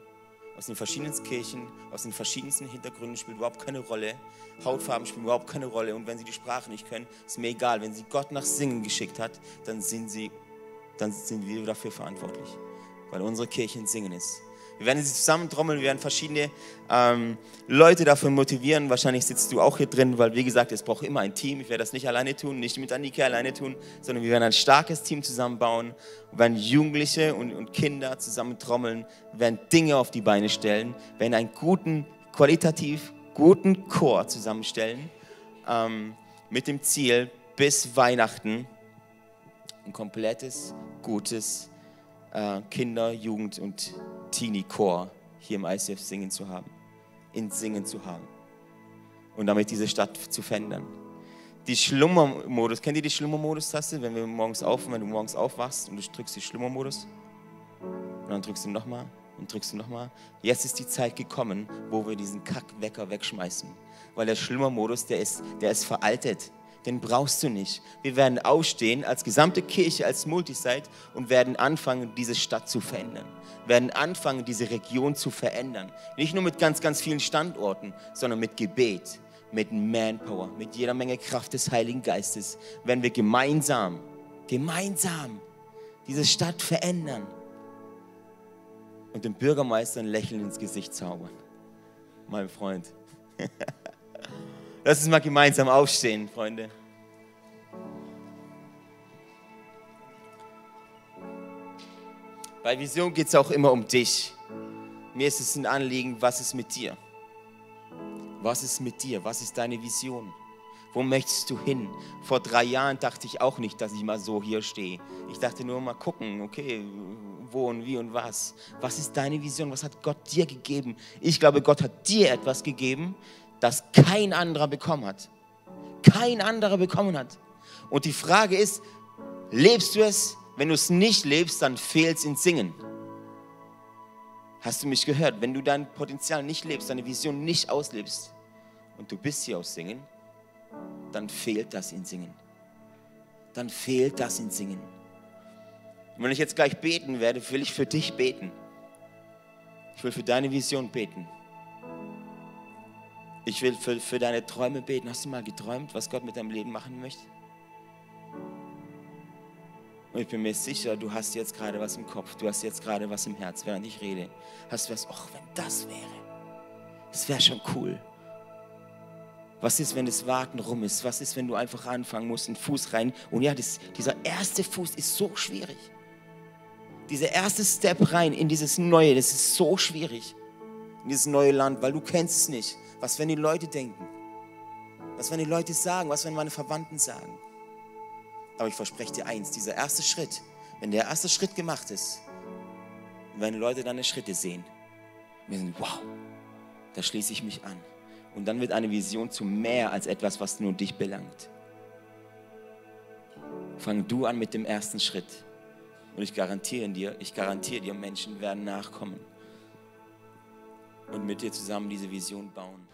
Aus den verschiedensten Kirchen, aus den verschiedensten Hintergründen spielt überhaupt keine Rolle. Hautfarben spielen überhaupt keine Rolle. Und wenn sie die Sprache nicht können, ist mir egal. Wenn sie Gott nach Singen geschickt hat, dann sind, sie, dann sind wir dafür verantwortlich. Weil unsere Kirche ein Singen ist. Wir werden sie zusammentrommeln, wir werden verschiedene ähm, Leute dafür motivieren. Wahrscheinlich sitzt du auch hier drin, weil wie gesagt, es braucht immer ein Team. Ich werde das nicht alleine tun, nicht mit Annika alleine tun, sondern wir werden ein starkes Team zusammenbauen, wir werden Jugendliche und, und Kinder zusammentrommeln, werden Dinge auf die Beine stellen, werden einen guten, qualitativ guten Chor zusammenstellen, ähm, mit dem Ziel, bis Weihnachten ein komplettes, gutes äh, Kinder-, Jugend- und Teenie-Chor hier im ICF singen zu haben, in Singen zu haben und damit diese Stadt zu verändern. Die Schlummermodus, kennt ihr die Schlummermodus-Taste, wenn wir morgens auf, wenn du morgens aufwachst und du drückst die Schlummermodus und dann drückst du nochmal Und drückst du nochmal. Jetzt ist die Zeit gekommen, wo wir diesen Kackwecker wegschmeißen. Weil der Schlummermodus, der ist, der ist veraltet. Den brauchst du nicht. Wir werden aufstehen als gesamte Kirche, als Multisite und werden anfangen, diese Stadt zu verändern. Werden anfangen, diese Region zu verändern. Nicht nur mit ganz, ganz vielen Standorten, sondern mit Gebet, mit Manpower, mit jeder Menge Kraft des Heiligen Geistes. Wenn wir gemeinsam, gemeinsam diese Stadt verändern und dem Bürgermeister ein Lächeln ins Gesicht zaubern. Mein Freund. *laughs* Lass uns mal gemeinsam aufstehen, Freunde. Bei Vision geht es auch immer um dich. Mir ist es ein Anliegen, was ist mit dir? Was ist mit dir? Was ist deine Vision? Wo möchtest du hin? Vor drei Jahren dachte ich auch nicht, dass ich mal so hier stehe. Ich dachte nur mal gucken, okay, wo und wie und was. Was ist deine Vision? Was hat Gott dir gegeben? Ich glaube, Gott hat dir etwas gegeben, das kein anderer bekommen hat. Kein anderer bekommen hat. Und die Frage ist, lebst du es? Wenn du es nicht lebst, dann fehlt es in Singen. Hast du mich gehört? Wenn du dein Potenzial nicht lebst, deine Vision nicht auslebst und du bist hier aus Singen, dann fehlt das in Singen. Dann fehlt das in Singen. Und wenn ich jetzt gleich beten werde, will ich für dich beten. Ich will für deine Vision beten. Ich will für, für deine Träume beten. Hast du mal geträumt, was Gott mit deinem Leben machen möchte? Und ich bin mir sicher, du hast jetzt gerade was im Kopf, du hast jetzt gerade was im Herz, während ich rede. Hast du was, ach, wenn das wäre, das wäre schon cool. Was ist, wenn das Warten rum ist? Was ist, wenn du einfach anfangen musst, einen Fuß rein? Und ja, das, dieser erste Fuß ist so schwierig. Dieser erste Step rein in dieses Neue, das ist so schwierig. In dieses neue Land, weil du kennst es nicht. Was, wenn die Leute denken? Was, wenn die Leute sagen? Was, wenn meine Verwandten sagen? Aber ich verspreche dir eins, dieser erste Schritt, wenn der erste Schritt gemacht ist, wenn Leute deine Schritte sehen, wir sind, wow, da schließe ich mich an. Und dann wird eine Vision zu mehr als etwas, was nur dich belangt. Fang du an mit dem ersten Schritt. Und ich garantiere dir, ich garantiere dir, Menschen werden nachkommen und mit dir zusammen diese Vision bauen.